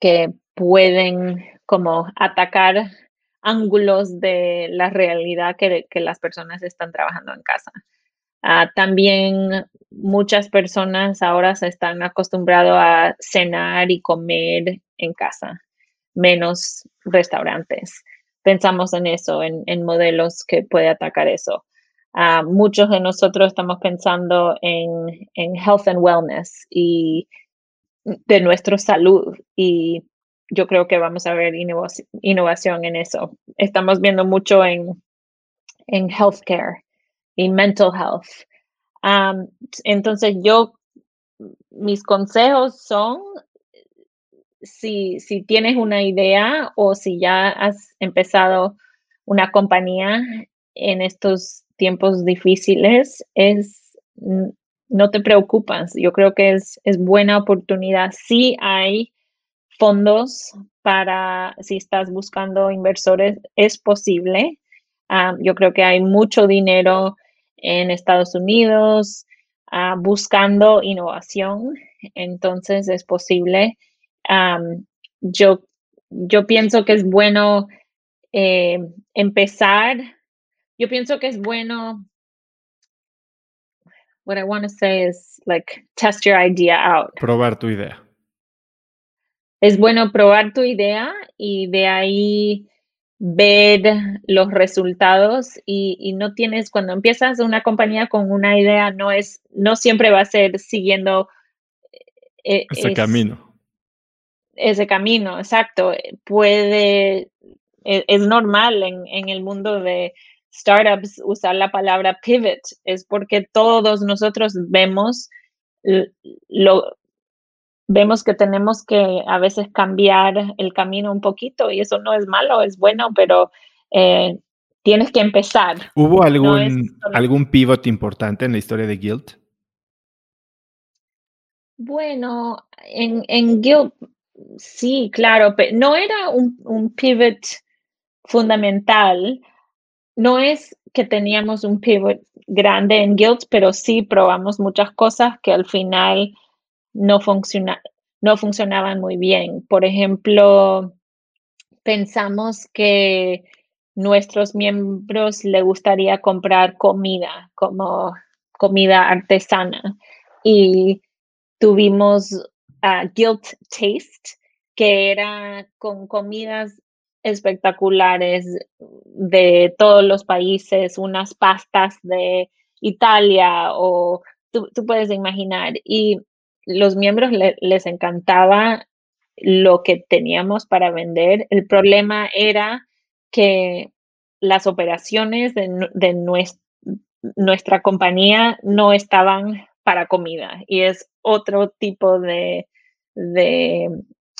que pueden como atacar ángulos de la realidad que, que las personas están trabajando en casa. Ah, también muchas personas ahora se están acostumbrados a cenar y comer en casa, menos restaurantes. Pensamos en eso, en, modelos que puede atacar eso. Ah, muchos de nosotros estamos pensando en, en health and wellness y de nuestra salud y yo creo que vamos a ver innovación en eso. Estamos viendo mucho en, en healthcare y mental health. entonces yo, mis consejos son, si, tienes una idea o si ya has empezado una compañía en estos tiempos difíciles, es no te preocupas. Yo creo que es, buena oportunidad. Sí hay fondos para, si estás buscando inversores, es posible. yo creo que hay mucho dinero en Estados Unidos ah, buscando innovación. Entonces es posible. Yo, yo pienso que es bueno eh, empezar. Yo pienso que es bueno. What I want to say is like test your idea out. Probar tu idea. Es bueno probar tu idea y de ahí ver los resultados y, no tienes, cuando empiezas una compañía con una idea, no es, no siempre va a ser siguiendo eh, ese camino. Ese camino, exacto. Puede, e, es, normal en, en, el mundo de startups usar la palabra pivot, es porque todos nosotros vemos lo, vemos que tenemos que a veces cambiar el camino un poquito y eso no es malo, es bueno, pero eh, tienes que empezar. ¿Hubo algún, algún pivot importante en la historia de Guild? Bueno, en, en Guild sí, claro, pero no era un, pivot fundamental. No es que teníamos un pivot grande en Guild, pero sí probamos muchas cosas que al final no, no funcionaban muy bien. Por ejemplo, pensamos que nuestros miembros le gustaría comprar comida como comida artesana y tuvimos uh, Guilt Taste que era con comidas espectaculares de todos los países, unas pastas de Italia o tú, puedes imaginar. Y los miembros les encantaba lo que teníamos para vender. El problema era que las operaciones de, nuestra compañía no estaban para comida y es otro tipo de, de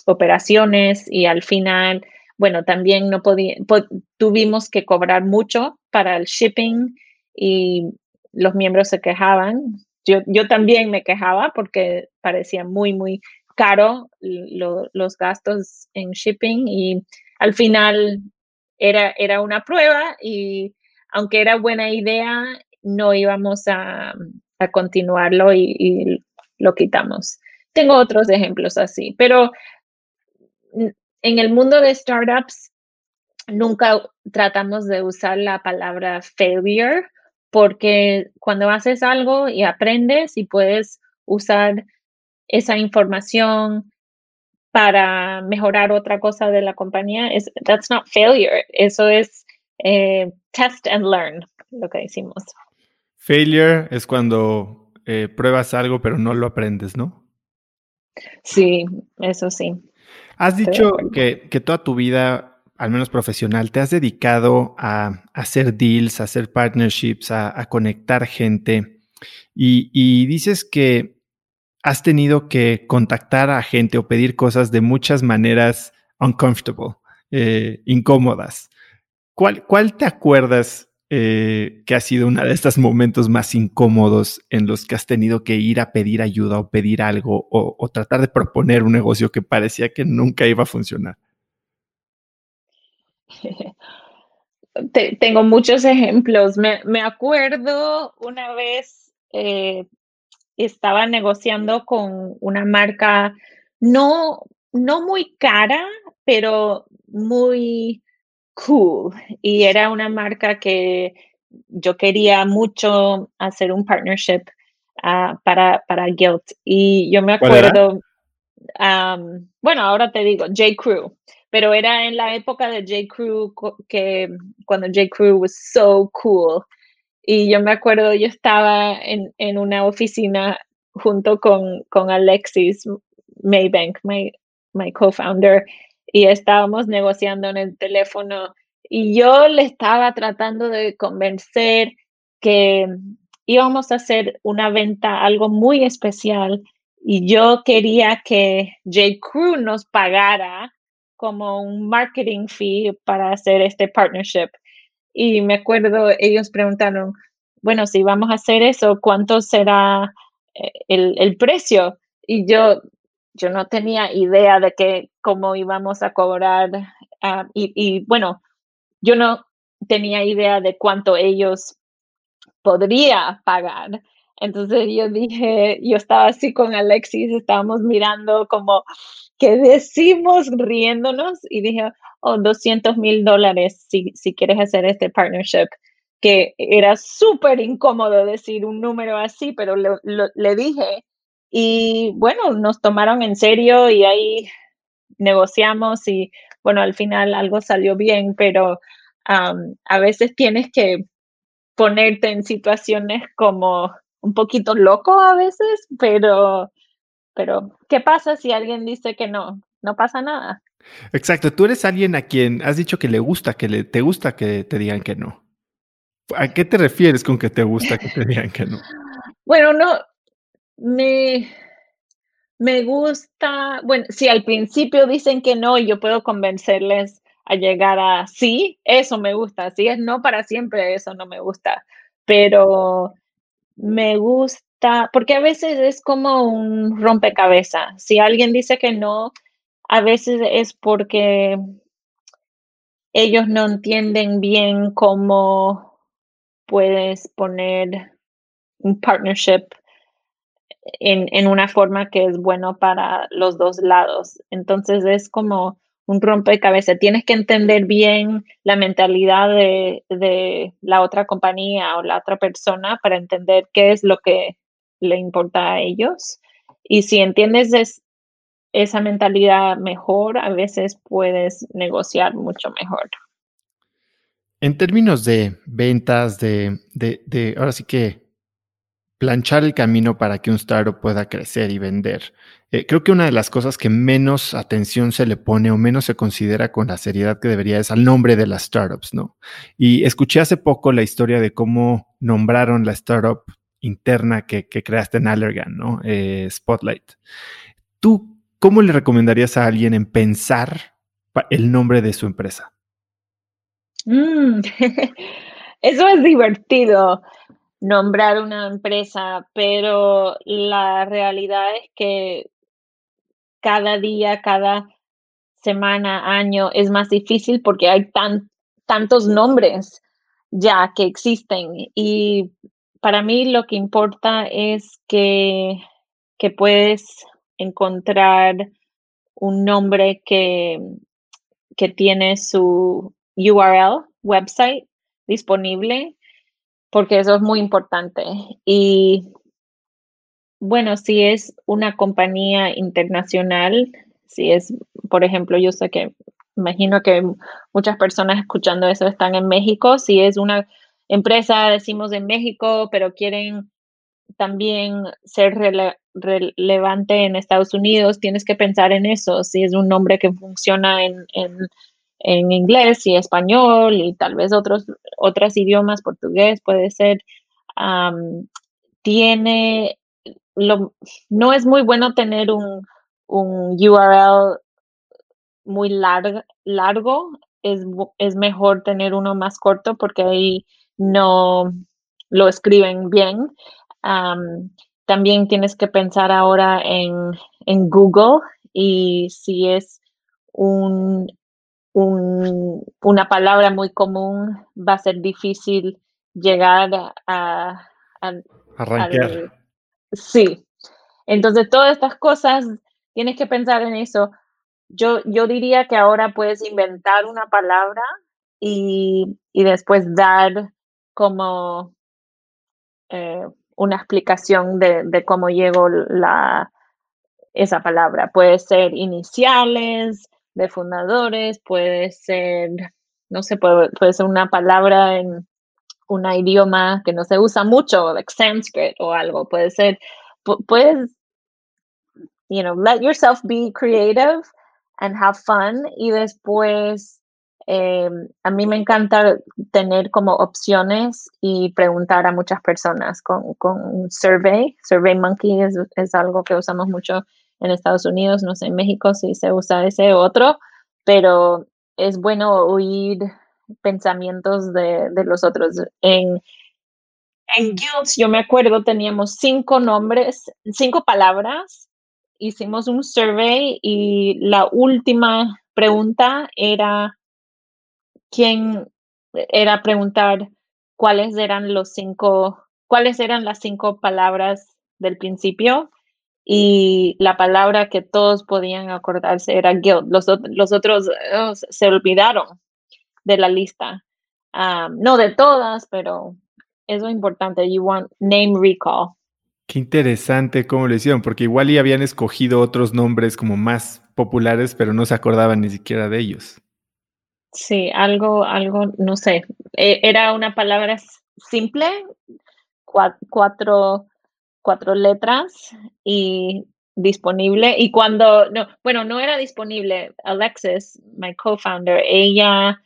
operaciones y al final, bueno, también no podía, tuvimos que cobrar mucho para el shipping y los miembros se quejaban. Yo, yo también me quejaba porque parecía muy, muy caro los gastos en shipping y al final era, era una prueba y aunque era buena idea, no íbamos a, a continuarlo y, lo quitamos. Tengo otros ejemplos así, pero en el mundo de startups nunca tratamos de usar la palabra failure porque cuando haces algo y aprendes y puedes usar esa información para mejorar otra cosa de la compañía, es, that's not failure. Eso es eh, test and learn, lo que decimos. Failure es cuando eh, pruebas algo pero no lo aprendes, ¿no? Sí, eso sí. Has dicho que, toda tu vida, al menos profesional, te has dedicado a, hacer deals, a hacer partnerships, a, conectar gente. y, dices que has tenido que contactar a gente o pedir cosas de muchas maneras uncomfortable, eh, incómodas. ¿Cuál, ¿Cuál, te acuerdas eh, que ha sido uno de estos momentos más incómodos en los que has tenido que ir a pedir ayuda o pedir algo o, tratar de proponer un negocio que parecía que nunca iba a funcionar? tengo muchos ejemplos. Me, acuerdo una vez eh, estaba negociando con una marca no, no muy cara, pero muy cool. Y era una marca que yo quería mucho hacer un partnership ah, para, para Guilt. Y yo me acuerdo, bueno, ahora te digo, J. Crew, pero era en la época de J. Crew que cuando J. Crew was so cool. Y yo me acuerdo, yo estaba en, en una oficina junto con, con Alexis Maybank, my, my co-founder, y estábamos negociando en el teléfono y yo le estaba tratando de convencer que íbamos a hacer una venta, algo muy especial, y yo quería que J. Crew nos pagara como un marketing fee para hacer este partnership. Y me acuerdo, ellos preguntaron, bueno, si vamos a hacer eso, ¿cuánto será eh, el, precio? Y yo, yo no tenía idea de que cómo íbamos a cobrar. Ah, y, bueno, yo no tenía idea de cuánto ellos podría pagar. Entonces yo dije, yo estaba así con Alexis, estábamos mirando como, ¿qué decimos? Riéndonos y dije, oh, 200 mil dólares si, si quieres hacer este partnership que era súper incómodo decir un número así, pero le dije. Y bueno, nos tomaron en serio y ahí negociamos y bueno, al final algo salió bien, pero a veces tienes que ponerte en situaciones como un poquito loco a veces, pero, pero ¿qué pasa si alguien dice que no? No pasa nada. Exacto, tú eres alguien a quien has dicho que le gusta, que le, te gusta que te digan que no. ¿A qué te refieres con que te gusta que te digan que no? Bueno, no, me, me gusta, bueno, si al principio dicen que no, yo puedo convencerles a llegar a sí, eso me gusta. Si es no para siempre, eso no me gusta. Pero me gusta, porque a veces es como un rompecabezas. Si alguien dice que no, a veces es porque ellos no entienden bien cómo puedes poner un partnership en, en, una forma que es bueno para los dos lados. Entonces es como un rompecabezas. Tienes que entender bien la mentalidad de, de, la otra compañía o la otra persona para entender qué es lo que le importa a ellos. Y si entiendes esa mentalidad mejor, a veces puedes negociar mucho mejor. En términos de ventas, de, de, ahora sí que planchar el camino para que un startup pueda crecer y vender. Eh, creo que una de las cosas que menos atención se le pone o menos se considera con la seriedad que debería es al nombre de las startups, ¿no? Y escuché hace poco la historia de cómo nombraron la startup interna que, creaste en Allergan, ¿no? Eh, Spotlight. ¿Tú cómo le recomendarías a alguien en pensar el nombre de su empresa? Mm, eso es divertido nombrar una empresa, pero la realidad es que cada día, cada semana, año es más difícil porque hay tan, tantos nombres ya que existen. Y para mí lo que importa es que, que puedes encontrar un nombre que, que tiene su URL, website disponible, porque eso es muy importante. Y bueno, si es una compañía internacional, si es, por ejemplo, yo sé que imagino que muchas personas escuchando eso están en México, si es una empresa, decimos en México, pero quieren también ser relevante en Estados Unidos, tienes que pensar en eso, si es un nombre que funciona en, en, inglés y español y tal vez otros, otros idiomas, portugués puede ser, tiene no es muy bueno tener un, URL muy largo, es, es, mejor tener uno más corto porque ahí no lo escriben bien. también tienes que pensar ahora en, Google y si es un, una palabra muy común, va a ser difícil llegar a, arrancar. Sí. Entonces, todas estas cosas, tienes que pensar en eso. Yo, yo diría que ahora puedes inventar una palabra y, después dar como eh, una explicación de, cómo llegó la, esa palabra. Puede ser iniciales de fundadores, puede ser, no sé, puede, puede ser una palabra en, un idioma que no se usa mucho, like Sanskrit o algo, puede ser, puedes, you know, let yourself be creative and have fun y después eh, a mí me encanta tener como opciones y preguntar a muchas personas con, con survey. Survey Monkey es, es, algo que usamos mucho en Estados Unidos, no sé, en México si se usa ese otro, pero es bueno oír pensamientos de, los otros. En, en Guilds, yo me acuerdo, teníamos cinco nombres, cinco palabras, hicimos un survey y la última pregunta era, ¿quién era preguntar cuáles eran los cinco, cuáles eran las cinco palabras del principio? Y la palabra que todos podían acordarse era guild. Los, los otros oh, se olvidaron de la lista. Um, no de todas, pero eso es importante. You want name recall. Qué interesante cómo lo hicieron, porque igual ya habían escogido otros nombres como más populares, pero no se acordaban ni siquiera de ellos. Sí, algo, algo, no sé. E, era una palabra simple, cuatro, cuatro letras y disponible. Y cuando, no, bueno, no era disponible, Alexis, my co-founder, ella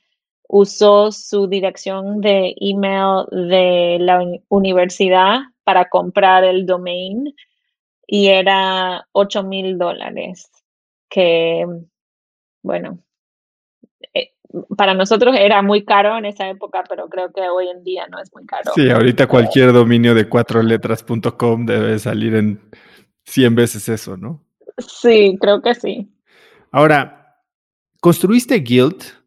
usó su dirección de email de la universidad para comprar el domain y era 8 mil dólares, que bueno, para nosotros era muy caro en esa época, pero creo que hoy en día no es muy caro. Sí, ahorita cualquier dominio de cuatro letras.com debe salir en 100 veces eso, ¿no? Sí, creo que sí. Ahora, ¿construiste Guild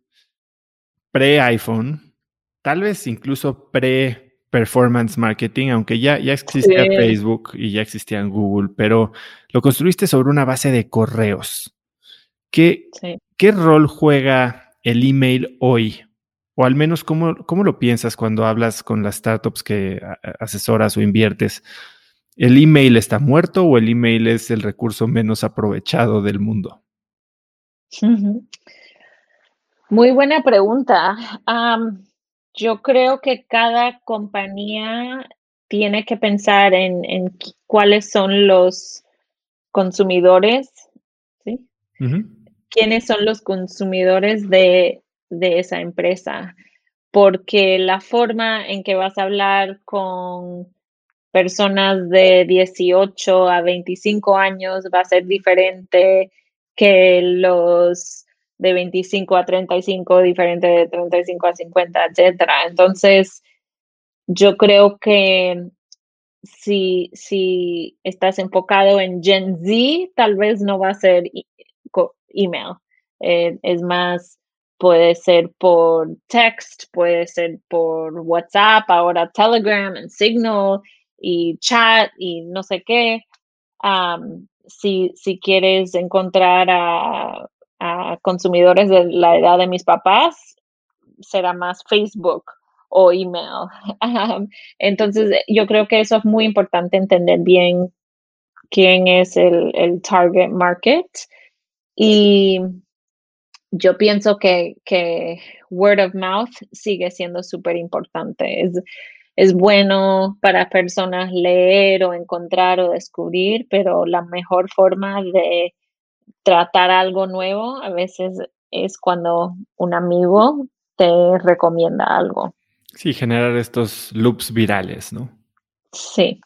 pre-iPhone, tal vez incluso pre-performance marketing, aunque ya, ya existía Facebook y ya existía Google, pero lo construiste sobre una base de correos. ¿Qué, ¿qué rol juega el email hoy? O al menos, ¿cómo, ¿cómo lo piensas cuando hablas con las startups que asesoras o inviertes? ¿El email está muerto o el email es el recurso menos aprovechado del mundo? Muy buena pregunta. yo creo que cada compañía tiene que pensar en, cuáles son los consumidores, ¿sí? ¿Quiénes son los consumidores de, de esa empresa? Porque la forma en que vas a hablar con personas de 18 a 25 años va a ser diferente que los de 25 a 35, diferente de 35 a 50, etcétera. Entonces, yo creo que si, si estás enfocado en Gen Z, tal vez no va a ser email. Eh, es más, puede ser por text, puede ser por WhatsApp, ahora Telegram and Signal y chat y no sé qué. si, si quieres encontrar a, a consumidores de la edad de mis papás, será más Facebook o email. Entonces, yo creo que eso es muy importante entender bien quién es el, el target market. Y yo pienso que, que, word of mouth sigue siendo súper importante. Es, es bueno para personas leer o encontrar o descubrir, pero la mejor forma de tratar algo nuevo a veces es cuando un amigo te recomienda algo. Sí, generar estos loops virales, ¿no? Sí.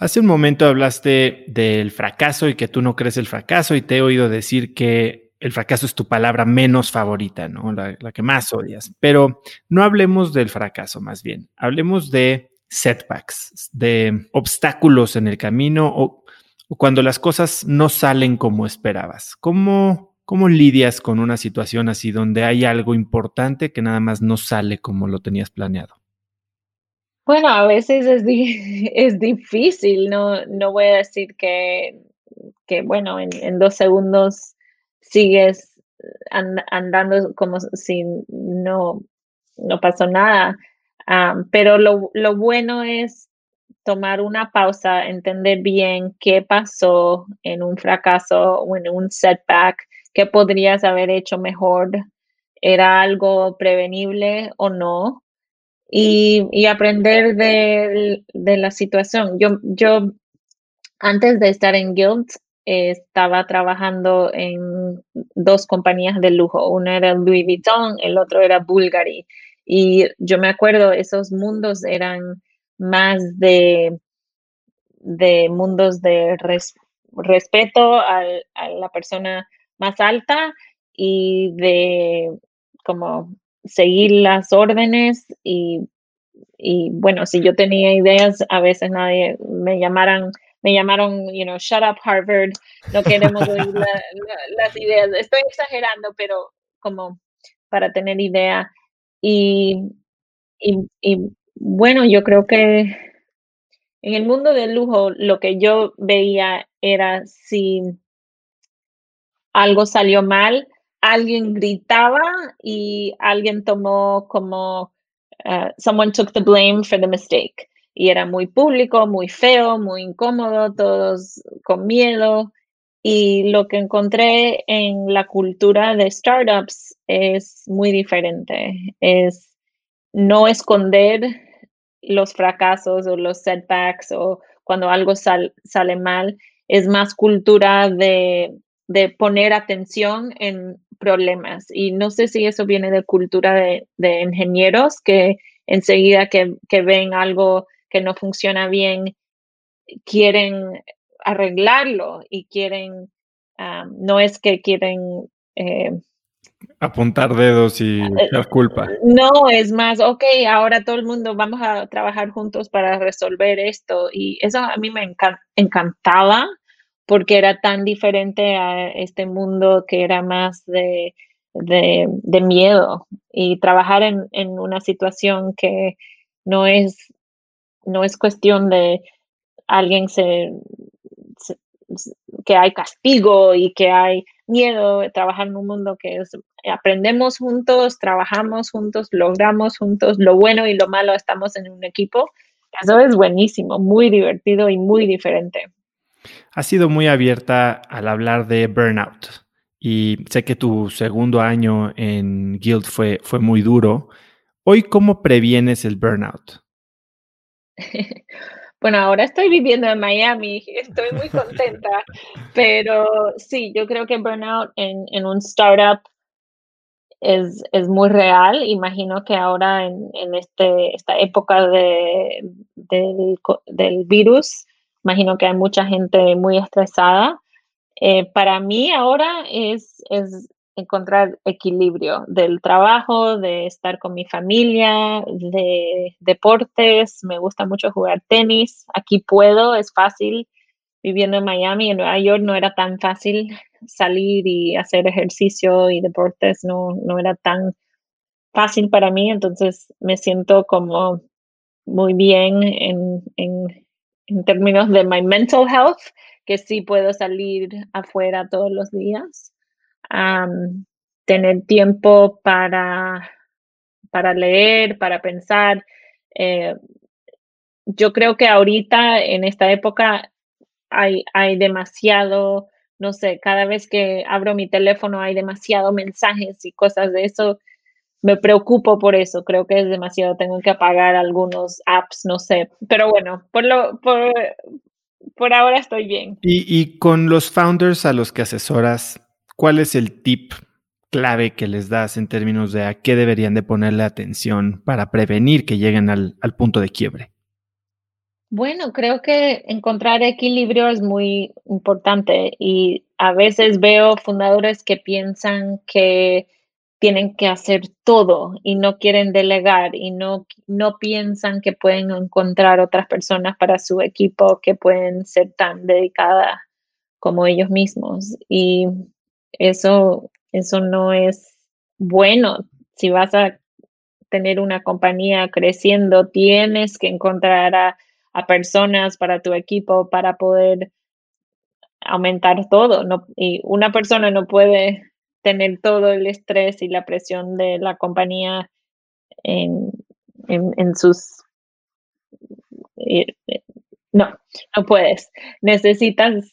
Hace un momento hablaste del fracaso y que tú no crees el fracaso y te he oído decir que el fracaso es tu palabra menos favorita, ¿no? La, que más odias. Pero no hablemos del fracaso, más bien. Hablemos de setbacks, de obstáculos en el camino o, o cuando las cosas no salen como esperabas. ¿Cómo, ¿Cómo lidias con una situación así donde hay algo importante que nada más no sale como lo tenías planeado? Bueno, a veces es, es difícil, no, no voy a decir que, que bueno, en, dos segundos sigues andando como si no, no pasó nada. Ah, pero lo, lo bueno es tomar una pausa, entender bien qué pasó en un fracaso o en un setback qué podrías haber hecho mejor, era algo prevenible o no, y, aprender de, la situación. Yo, yo, antes de estar en Guild, estaba trabajando en dos compañías de lujo. Una era Louis Vuitton, el otro era Bulgari. Y yo me acuerdo, esos mundos eran más de, de mundos de respeto a la persona más alta y de como seguir las órdenes y, bueno, si yo tenía ideas, a veces nadie me llamaran, me llamaron, you know, shut up Harvard, no queremos oír las ideas. Estoy exagerando, pero como para tener idea. Y, y, y bueno, yo creo que en el mundo del lujo lo que yo veía era si algo salió mal, alguien gritaba y alguien tomó como, uh, someone took the blame for the mistake. Y era muy público, muy feo, muy incómodo, todos con miedo. Y lo que encontré en la cultura de startups es muy diferente. Es no esconder los fracasos o los setbacks o cuando algo sale mal. Es más cultura de de poner atención en problemas. Y no sé si eso viene de cultura de, ingenieros que enseguida que, ven algo que no funciona bien, quieren arreglarlo y quieren, ah, no es que quieren... Eh, Apuntar dedos y dar eh, culpa. No, es más, ok, ahora todo el mundo vamos a trabajar juntos para resolver esto. Y eso a mí me encantaba porque era tan diferente a este mundo que era más de, miedo y trabajar en, una situación que no es, no es cuestión de alguien se, que hay castigo y que hay miedo, trabajar en un mundo que es, aprendemos juntos, trabajamos juntos, logramos juntos, lo bueno y lo malo estamos en un equipo. Eso es buenísimo, muy divertido y muy diferente. Has sido muy abierta al hablar de burnout y sé que tu segundo año en Guild fue, fue muy duro. Hoy, ¿cómo previenes el burnout? Bueno, ahora estoy viviendo en Miami, estoy muy contenta, pero sí, yo creo que burnout en, en un startup es, es, muy real. Imagino que ahora en, en este, esta época de, del, del, virus, imagino que hay mucha gente muy estresada. Eh, para mí ahora es, es encontrar equilibrio del trabajo, de estar con mi familia, de deportes. Me gusta mucho jugar tenis. Aquí puedo, es fácil. Viviendo en Miami, en Nueva York, no era tan fácil salir y hacer ejercicio y deportes, no, no era tan fácil para mí. Entonces me siento como muy bien en, en, en términos de my mental health, que sí puedo salir afuera todos los días tener tiempo para, para leer, para pensar. Eh, yo creo que ahorita, en esta época, hay, hay demasiado, no sé, cada vez que abro mi teléfono hay demasiado mensajes y cosas de eso. Me preocupo por eso, creo que es demasiado, tengo que apagar algunos apps, no sé, pero bueno, por lo, por, por ahora estoy bien. Y, y con los founders a los que asesoras, ¿cuál es el tip clave que les das en términos de a qué deberían de ponerle atención para prevenir que lleguen al, al punto de quiebre? Bueno, creo que encontrar equilibrio es muy importante y a veces veo fundadores que piensan que tienen que hacer todo y no quieren delegar y no, no piensan que pueden encontrar otras personas para su equipo que pueden ser tan dedicadas como ellos mismos. Y eso, eso no es bueno. Si vas a tener una compañía creciendo, tienes que encontrar a, personas para tu equipo para poder aumentar todo. No, y una persona no puede tener todo el estrés y la presión de la compañía en, en sus... Eh, no, no puedes. Necesitas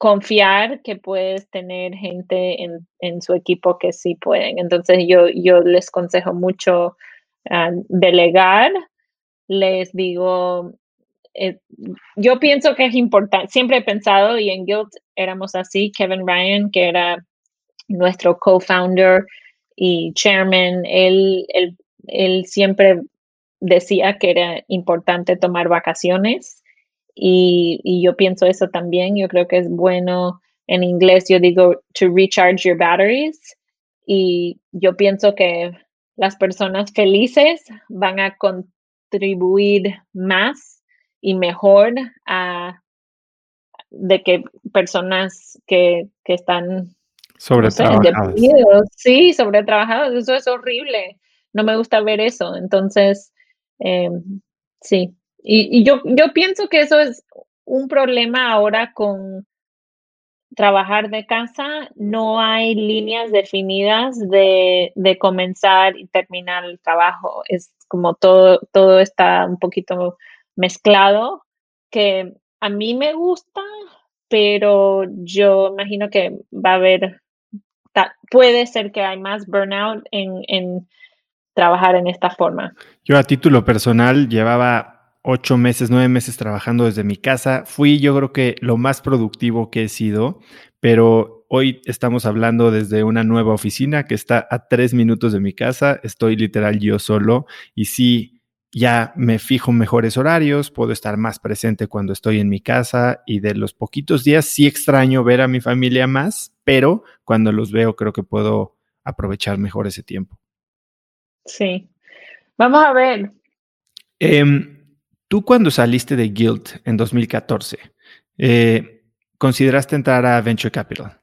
confiar que puedes tener gente en, en, su equipo que sí pueden. Entonces yo, yo les consejo mucho ah, delegar. Les digo, eh, yo pienso que es importante, siempre he pensado y en Guild éramos así, Kevin Ryan, que era nuestro co-founder y chairman, él, él, él siempre decía que era importante tomar vacaciones y, yo pienso eso también. Yo creo que es bueno, en inglés yo digo, to recharge your batteries. Y yo pienso que las personas felices van a contribuir más y mejor a de que personas que, que están sobre no sí, sobre trabajados, eso es horrible. No me gusta ver eso. Entonces, eh, sí, y, yo, yo pienso que eso es un problema ahora con trabajar de casa. No hay líneas definidas de, de comenzar y terminar el trabajo. Es como todo, todo está un poquito mezclado, que a mí me gusta, pero yo imagino que va a haber, puede ser que hay más burnout en, en trabajar en esta forma. Yo a título personal llevaba ocho meses, nueve meses trabajando desde mi casa. Fui yo creo que lo más productivo que he sido, pero hoy estamos hablando desde una nueva oficina que está a tres minutos de mi casa. Estoy literal yo solo y sí. Ya me fijo mejores horarios, puedo estar más presente cuando estoy en mi casa y de los poquitos días sí extraño ver a mi familia más, pero cuando los veo creo que puedo aprovechar mejor ese tiempo. Sí. Vamos a ver. Eh, Tú cuando saliste de Guild en 2014, eh, consideraste entrar a Venture Capital,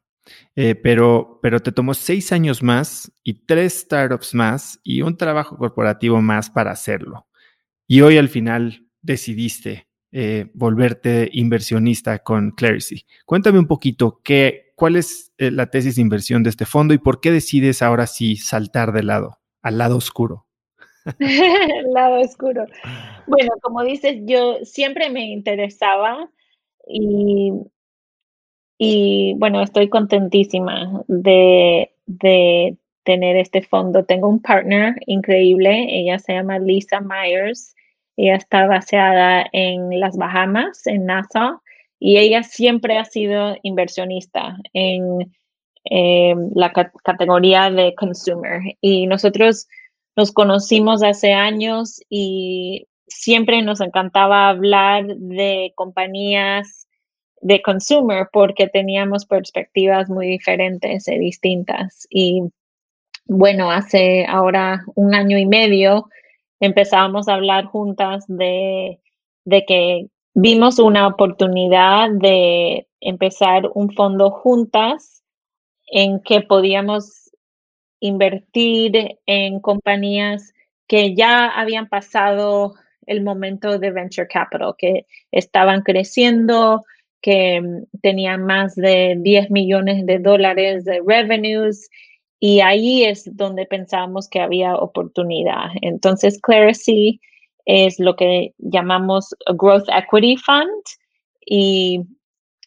eh, pero, pero te tomó seis años más y tres startups más y un trabajo corporativo más para hacerlo. Y hoy al final decidiste eh, volverte inversionista con Clarity. Cuéntame un poquito qué, cuál es la tesis de inversión de este fondo y por qué decides ahora sí saltar de lado, al lado oscuro. Lado oscuro. Bueno, como dices, yo siempre me interesaba y, y bueno, estoy contentísima de, de tener este fondo. Tengo un partner increíble, ella se llama Lisa Myers. Ella está baseada en las Bahamas, en Nassau, y ella siempre ha sido inversionista en eh, la categoría de consumer. Y nosotros nos conocimos hace años y siempre nos encantaba hablar de compañías de consumer porque teníamos perspectivas muy diferentes y distintas. Y bueno, hace ahora un año y medio empezamos a hablar juntas de, de que vimos una oportunidad de empezar un fondo juntas en que podíamos invertir en compañías que ya habían pasado el momento de venture capital, que estaban creciendo, que mm, tenían más de 10 millones de dólares de revenues y ahí es donde pensábamos que había oportunidad. Entonces, Clarisy es lo que llamamos Growth Equity Fund y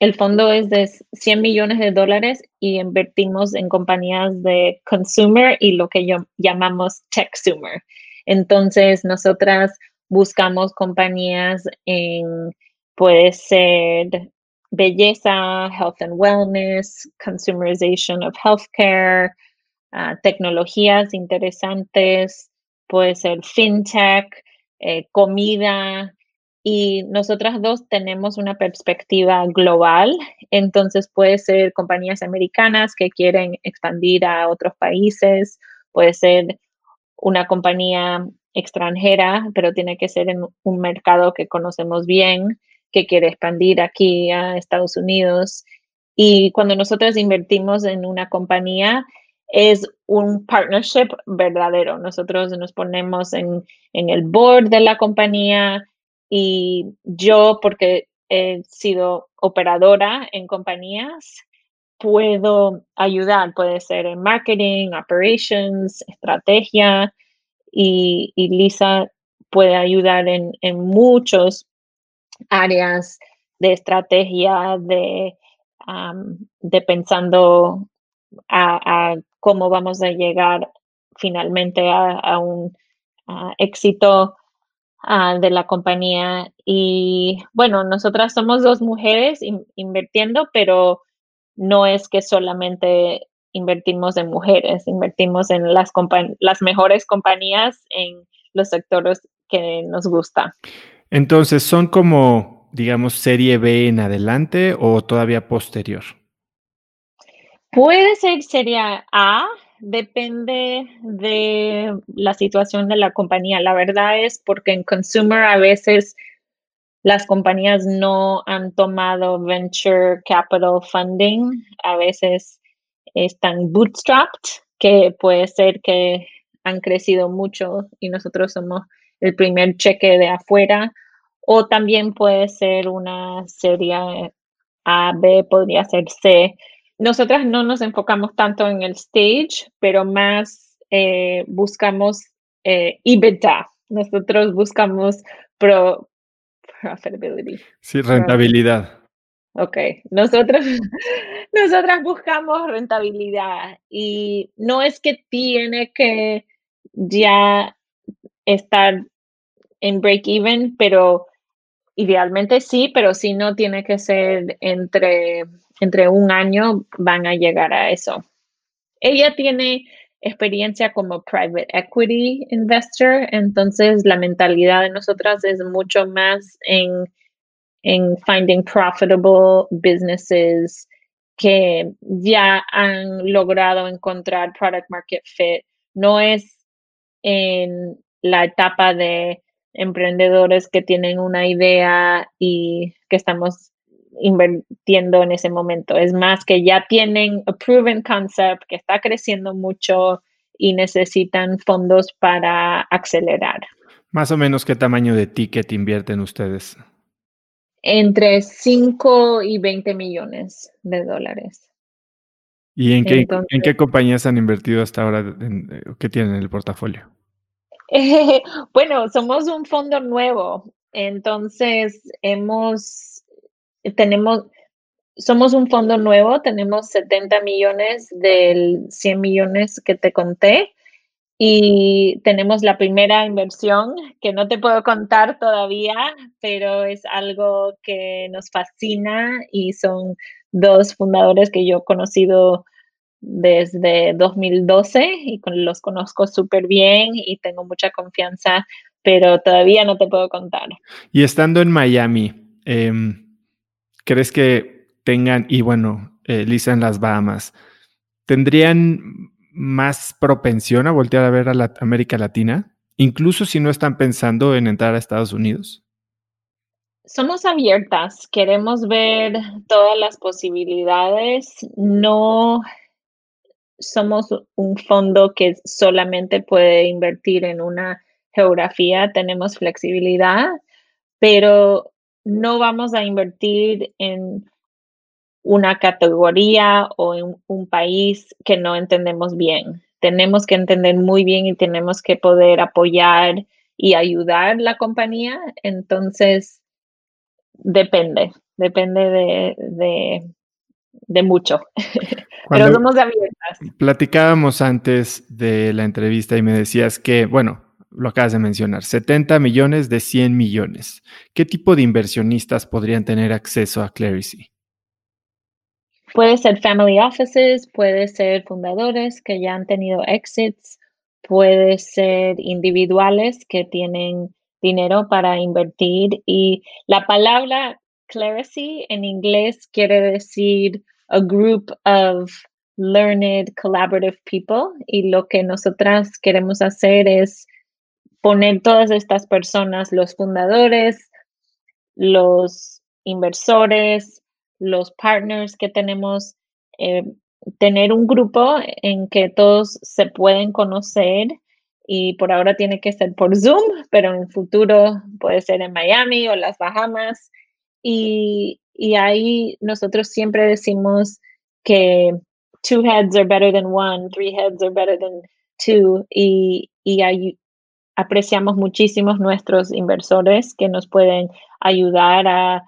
el fondo es de 100 millones de dólares y invertimos en compañías de consumer y lo que llamamos tech-sumer. Entonces, nosotras buscamos compañías en, puede ser belleza, health and wellness, consumerization of healthcare, uh, tecnologías interesantes, puede ser fintech, eh, comida, y nosotras dos tenemos una perspectiva global, entonces puede ser compañías americanas que quieren expandir a otros países, puede ser una compañía extranjera, pero tiene que ser en un mercado que conocemos bien, que quiere expandir aquí a Estados Unidos. Y cuando nosotros invertimos en una compañía, es un partnership verdadero. Nosotros nos ponemos en, en el board de la compañía, y yo, porque he sido operadora en compañías, puedo ayudar, puede ser en marketing, operations, estrategia, y, Lisa puede ayudar en, en muchos áreas de estrategia, de, de pensando a, cómo vamos a llegar finalmente a, un éxito Ah, de la compañía. Y bueno, nosotras somos dos mujeres invirtiendo, pero no es que solamente invertimos en mujeres, invertimos en las, las mejores compañías en los sectores que nos gusta. Entonces, ¿son como, digamos, serie B en adelante o todavía posterior? Puede ser serie A, depende de la situación de la compañía. La verdad es porque en consumer a veces las compañías no han tomado venture capital funding, a veces están bootstrapped, que puede ser que han crecido mucho y nosotros somos el primer cheque de afuera, o también puede ser una serie A, B, podría ser C, nosotras no nos enfocamos tanto en el stage, pero más eh, buscamos eh, EBITDA. Nosotros buscamos pro profitability. Sí, rentabilidad. Ok, nosotros, nosotras buscamos rentabilidad y no es que tiene que ya estar en break even, pero idealmente sí, pero si no tiene que ser entre entre un año van a llegar a eso. Ella tiene experiencia como private equity investor, entonces la mentalidad de nosotras es mucho más en, en finding profitable businesses que ya han logrado encontrar product market fit. No es en la etapa de emprendedores que tienen una idea y que estamos invirtiendo en ese momento. Es más que ya tienen a proven concept que está creciendo mucho y necesitan fondos para acelerar. Más o menos qué tamaño de ticket invierten ustedes? Entre 5 y 20 millones de dólares. ¿Y en qué, en qué compañías han invertido hasta ahora? En, ¿Qué tienen en el portafolio? bueno, somos un fondo nuevo, entonces hemos tenemos, somos un fondo nuevo, tenemos 70 millones del 100 millones que te conté y tenemos la primera inversión que no te puedo contar todavía, pero es algo que nos fascina y son dos fundadores que yo he conocido desde 2012 y los conozco súper bien y tengo mucha confianza, pero todavía no te puedo contar. Y estando en Miami, em, ¿crees que tengan, y bueno, eh, Lisa en las Bahamas, ¿tendrían más propensión a voltear a ver a la América Latina, incluso si no están pensando en entrar a Estados Unidos? Somos abiertas, queremos ver todas las posibilidades, no somos un fondo que solamente puede invertir en una geografía, tenemos flexibilidad, pero no vamos a invertir en una categoría o en un país que no entendemos bien. Tenemos que entender muy bien y tenemos que poder apoyar y ayudar la compañía. Entonces, depende, depende de, mucho. Pero somos abiertas. Platicábamos antes de la entrevista y me decías que, bueno, lo acabas de mencionar, 70 millones de 100 millones. ¿Qué tipo de inversionistas podrían tener acceso a Claricy? Puede ser family offices, puede ser fundadores que ya han tenido exits, puede ser individuales que tienen dinero para invertir y la palabra Claricy en inglés quiere decir a group of learned collaborative people y lo que nosotras queremos hacer es poner todas estas personas, los fundadores, los inversores, los partners que tenemos, eh, tener un grupo en que todos se pueden conocer y por ahora tiene que ser por Zoom, pero en el futuro puede ser en Miami o las Bahamas. Y, y ahí nosotros siempre decimos que two heads are better than one, three heads are better than two. Y, y ahí apreciamos muchísimo nuestros inversores que nos pueden ayudar a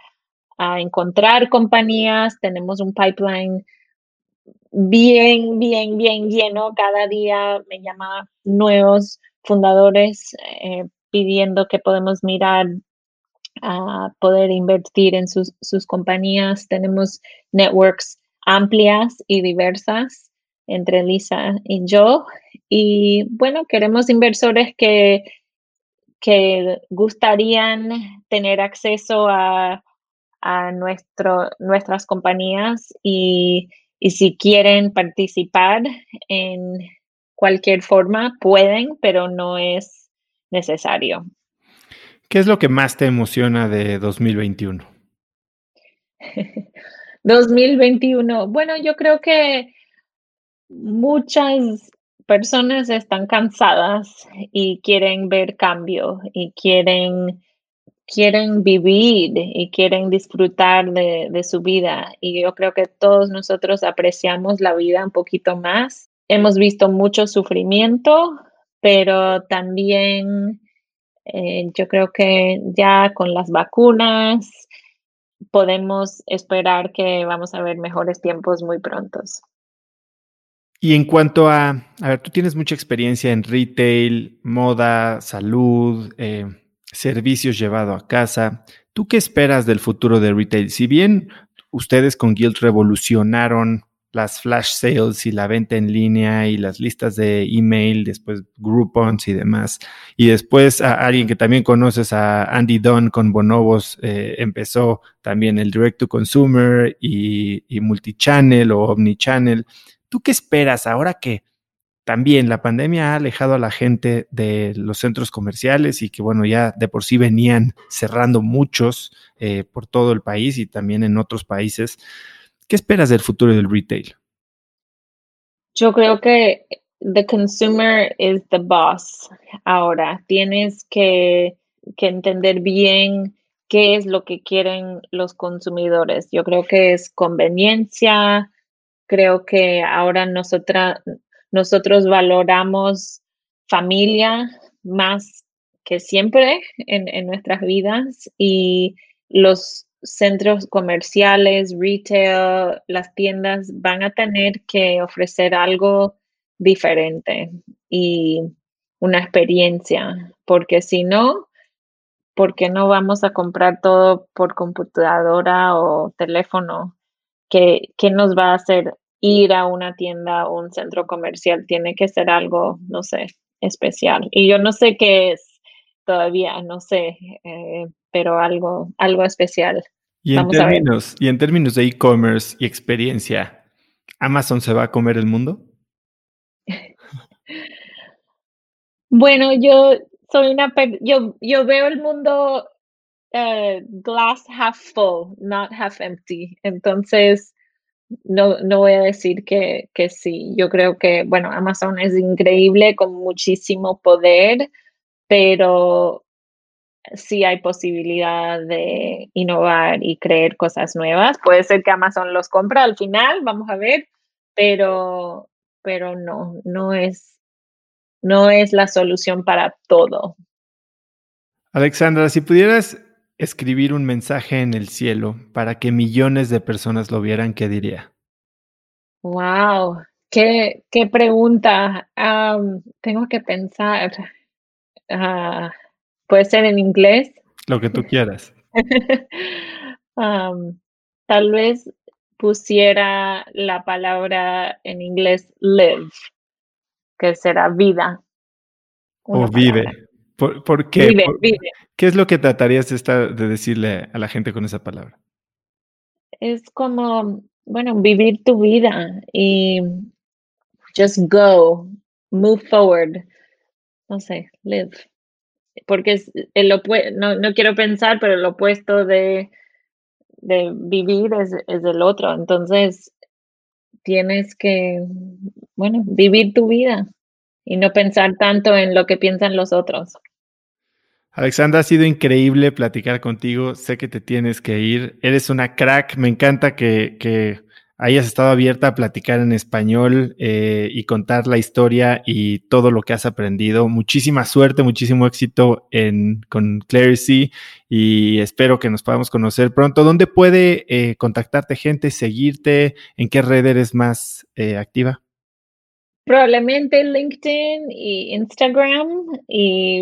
a encontrar compañías. Tenemos un pipeline bien, bien, bien lleno. Cada día me llama nuevos fundadores eh, pidiendo que podemos mirar a poder invertir en sus, sus compañías. Tenemos networks amplias y diversas entre Lisa y yo. Y bueno, queremos inversores que, que gustarían tener acceso a a nuestro, nuestras compañías y, si quieren participar en cualquier forma, pueden, pero no es necesario. ¿Qué es lo que más te emociona de 2021? 2021. Bueno, yo creo que muchas personas están cansadas y quieren ver cambio y quieren quieren vivir y quieren disfrutar de, su vida. Y yo creo que todos nosotros apreciamos la vida un poquito más. Hemos visto mucho sufrimiento, pero también eh, yo creo que ya con las vacunas podemos esperar que vamos a ver mejores tiempos muy prontos. Y en cuanto a, a ver, tú tienes mucha experiencia en retail, moda, salud, eh, servicios llevado a casa. ¿Tú qué esperas del futuro de retail? Si bien ustedes con Guild revolucionaron las flash sales y la venta en línea y las listas de email, después Groupons y demás. Y después a alguien que también conoces, a Andy Dunn con Bonobos, eh, empezó también el direct to consumer y, y multichannel o omnichannel. ¿Tú qué esperas ahora que también la pandemia ha alejado a la gente de los centros comerciales y que, bueno, ya de por sí venían cerrando muchos eh, por todo el país y también en otros países. ¿Qué esperas del futuro del retail? Yo creo que the consumer is the boss. Ahora, tienes que, que entender bien qué es lo que quieren los consumidores. Yo creo que es conveniencia, creo que ahora nosotras, nosotros valoramos familia más que siempre en, nuestras vidas y los centros comerciales, retail, las tiendas van a tener que ofrecer algo diferente. Y una experiencia, porque si no, ¿por qué no vamos a comprar todo por computadora o teléfono? ¿Qué, qué nos va a hacer ir a una tienda o un centro comercial? Tiene que ser algo, no sé, especial. Y yo no sé qué es todavía, no sé, eh, pero algo, algo especial. Y en, términos, y en términos de e-commerce y experiencia, ¿Amazon se va a comer el mundo? bueno, yo soy una, yo, yo veo el mundo uh, glass half full, not half empty. Entonces, no, no voy a decir que, que sí. Yo creo que, bueno, Amazon es increíble con muchísimo poder, pero sí hay posibilidad de innovar y crear cosas nuevas. Puede ser que Amazon los compra al final, vamos a ver, pero, pero no, no es, no es la solución para todo. Alexandra, si pudieras escribir un mensaje en el cielo para que millones de personas lo vieran, ¿qué diría? Wow, qué, qué pregunta. tengo que pensar. Uh, Puede ser en inglés. Lo que tú quieras. tal vez pusiera la palabra en inglés live, que será vida. O vive. ¿Por, qué? Vive, vive. ¿Qué es lo que tratarías de, estar, de decirle a la gente con esa palabra? Es como, bueno, vivir tu vida y just go, move forward. No sé, live porque es el no, no quiero pensar, pero el opuesto de, de vivir es, es el otro. Entonces, tienes que, bueno, vivir tu vida y no pensar tanto en lo que piensan los otros. Alexandra, ha sido increíble platicar contigo. Sé que te tienes que ir. Eres una crack. Me encanta que, que hayas estado abierta a platicar en español eh, y contar la historia y todo lo que has aprendido. Muchísima suerte, muchísimo éxito en, con Clarity y espero que nos podamos conocer pronto. ¿Dónde puede eh, contactarte gente, seguirte? ¿En qué red eres más eh, activa? Probablemente LinkedIn y Instagram. Y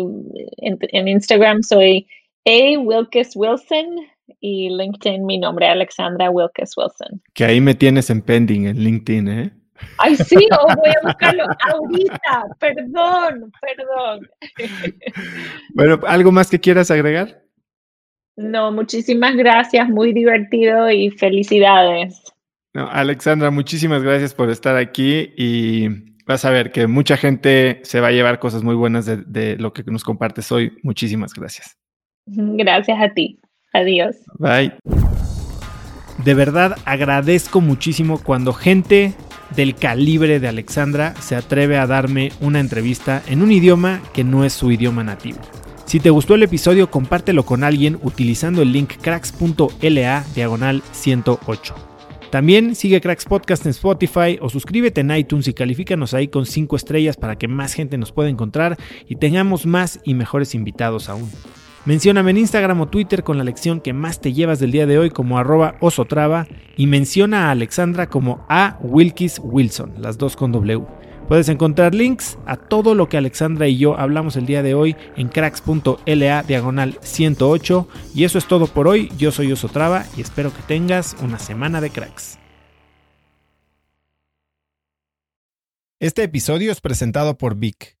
en, en Instagram soy A. Wilkes Wilson y LinkedIn mi nombre, Alexandra Wilkes Wilson. Que ahí me tienes en pending en LinkedIn, ¿eh? Ay, sí, voy a buscarlo ahorita. Perdón, perdón. Bueno, ¿algo más que quieras agregar? No, muchísimas gracias, muy divertido y felicidades. No, Alexandra, muchísimas gracias por estar aquí y vas a ver que mucha gente se va a llevar cosas muy buenas de, de lo que nos compartes hoy. Muchísimas gracias. Gracias a ti. Adiós. Bye. De verdad agradezco muchísimo cuando gente del calibre de Alexandra se atreve a darme una entrevista en un idioma que no es su idioma nativo. Si te gustó el episodio, compártelo con alguien utilizando el link cracks.la diagonal 108. También sigue Cracks Podcast en Spotify o suscríbete en iTunes y califícanos ahí con 5 estrellas para que más gente nos pueda encontrar y tengamos más y mejores invitados aún. Mencióname en Instagram o Twitter con la lección que más te llevas del día de hoy como arroba osotrava y menciona a Alexandra como a Wilkis Wilson, las dos con W. Puedes encontrar links a todo lo que Alexandra y yo hablamos el día de hoy en cracks.la diagonal 108. Y eso es todo por hoy. Yo soy Osotrava y espero que tengas una semana de cracks. Este episodio es presentado por Vic.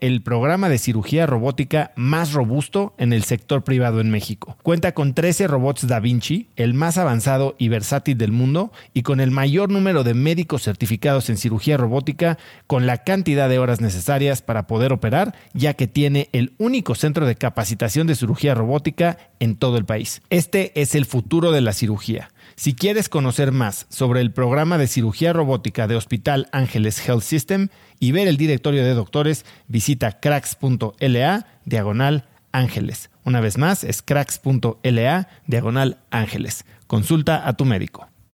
el programa de cirugía robótica más robusto en el sector privado en México. Cuenta con 13 robots Da Vinci, el más avanzado y versátil del mundo, y con el mayor número de médicos certificados en cirugía robótica, con la cantidad de horas necesarias para poder operar, ya que tiene el único centro de capacitación de cirugía robótica en todo el país. Este es el futuro de la cirugía. Si quieres conocer más sobre el programa de cirugía robótica de Hospital Ángeles Health System y ver el directorio de doctores, visita cracks.la diagonal ángeles. Una vez más, es cracks.la diagonal ángeles. Consulta a tu médico.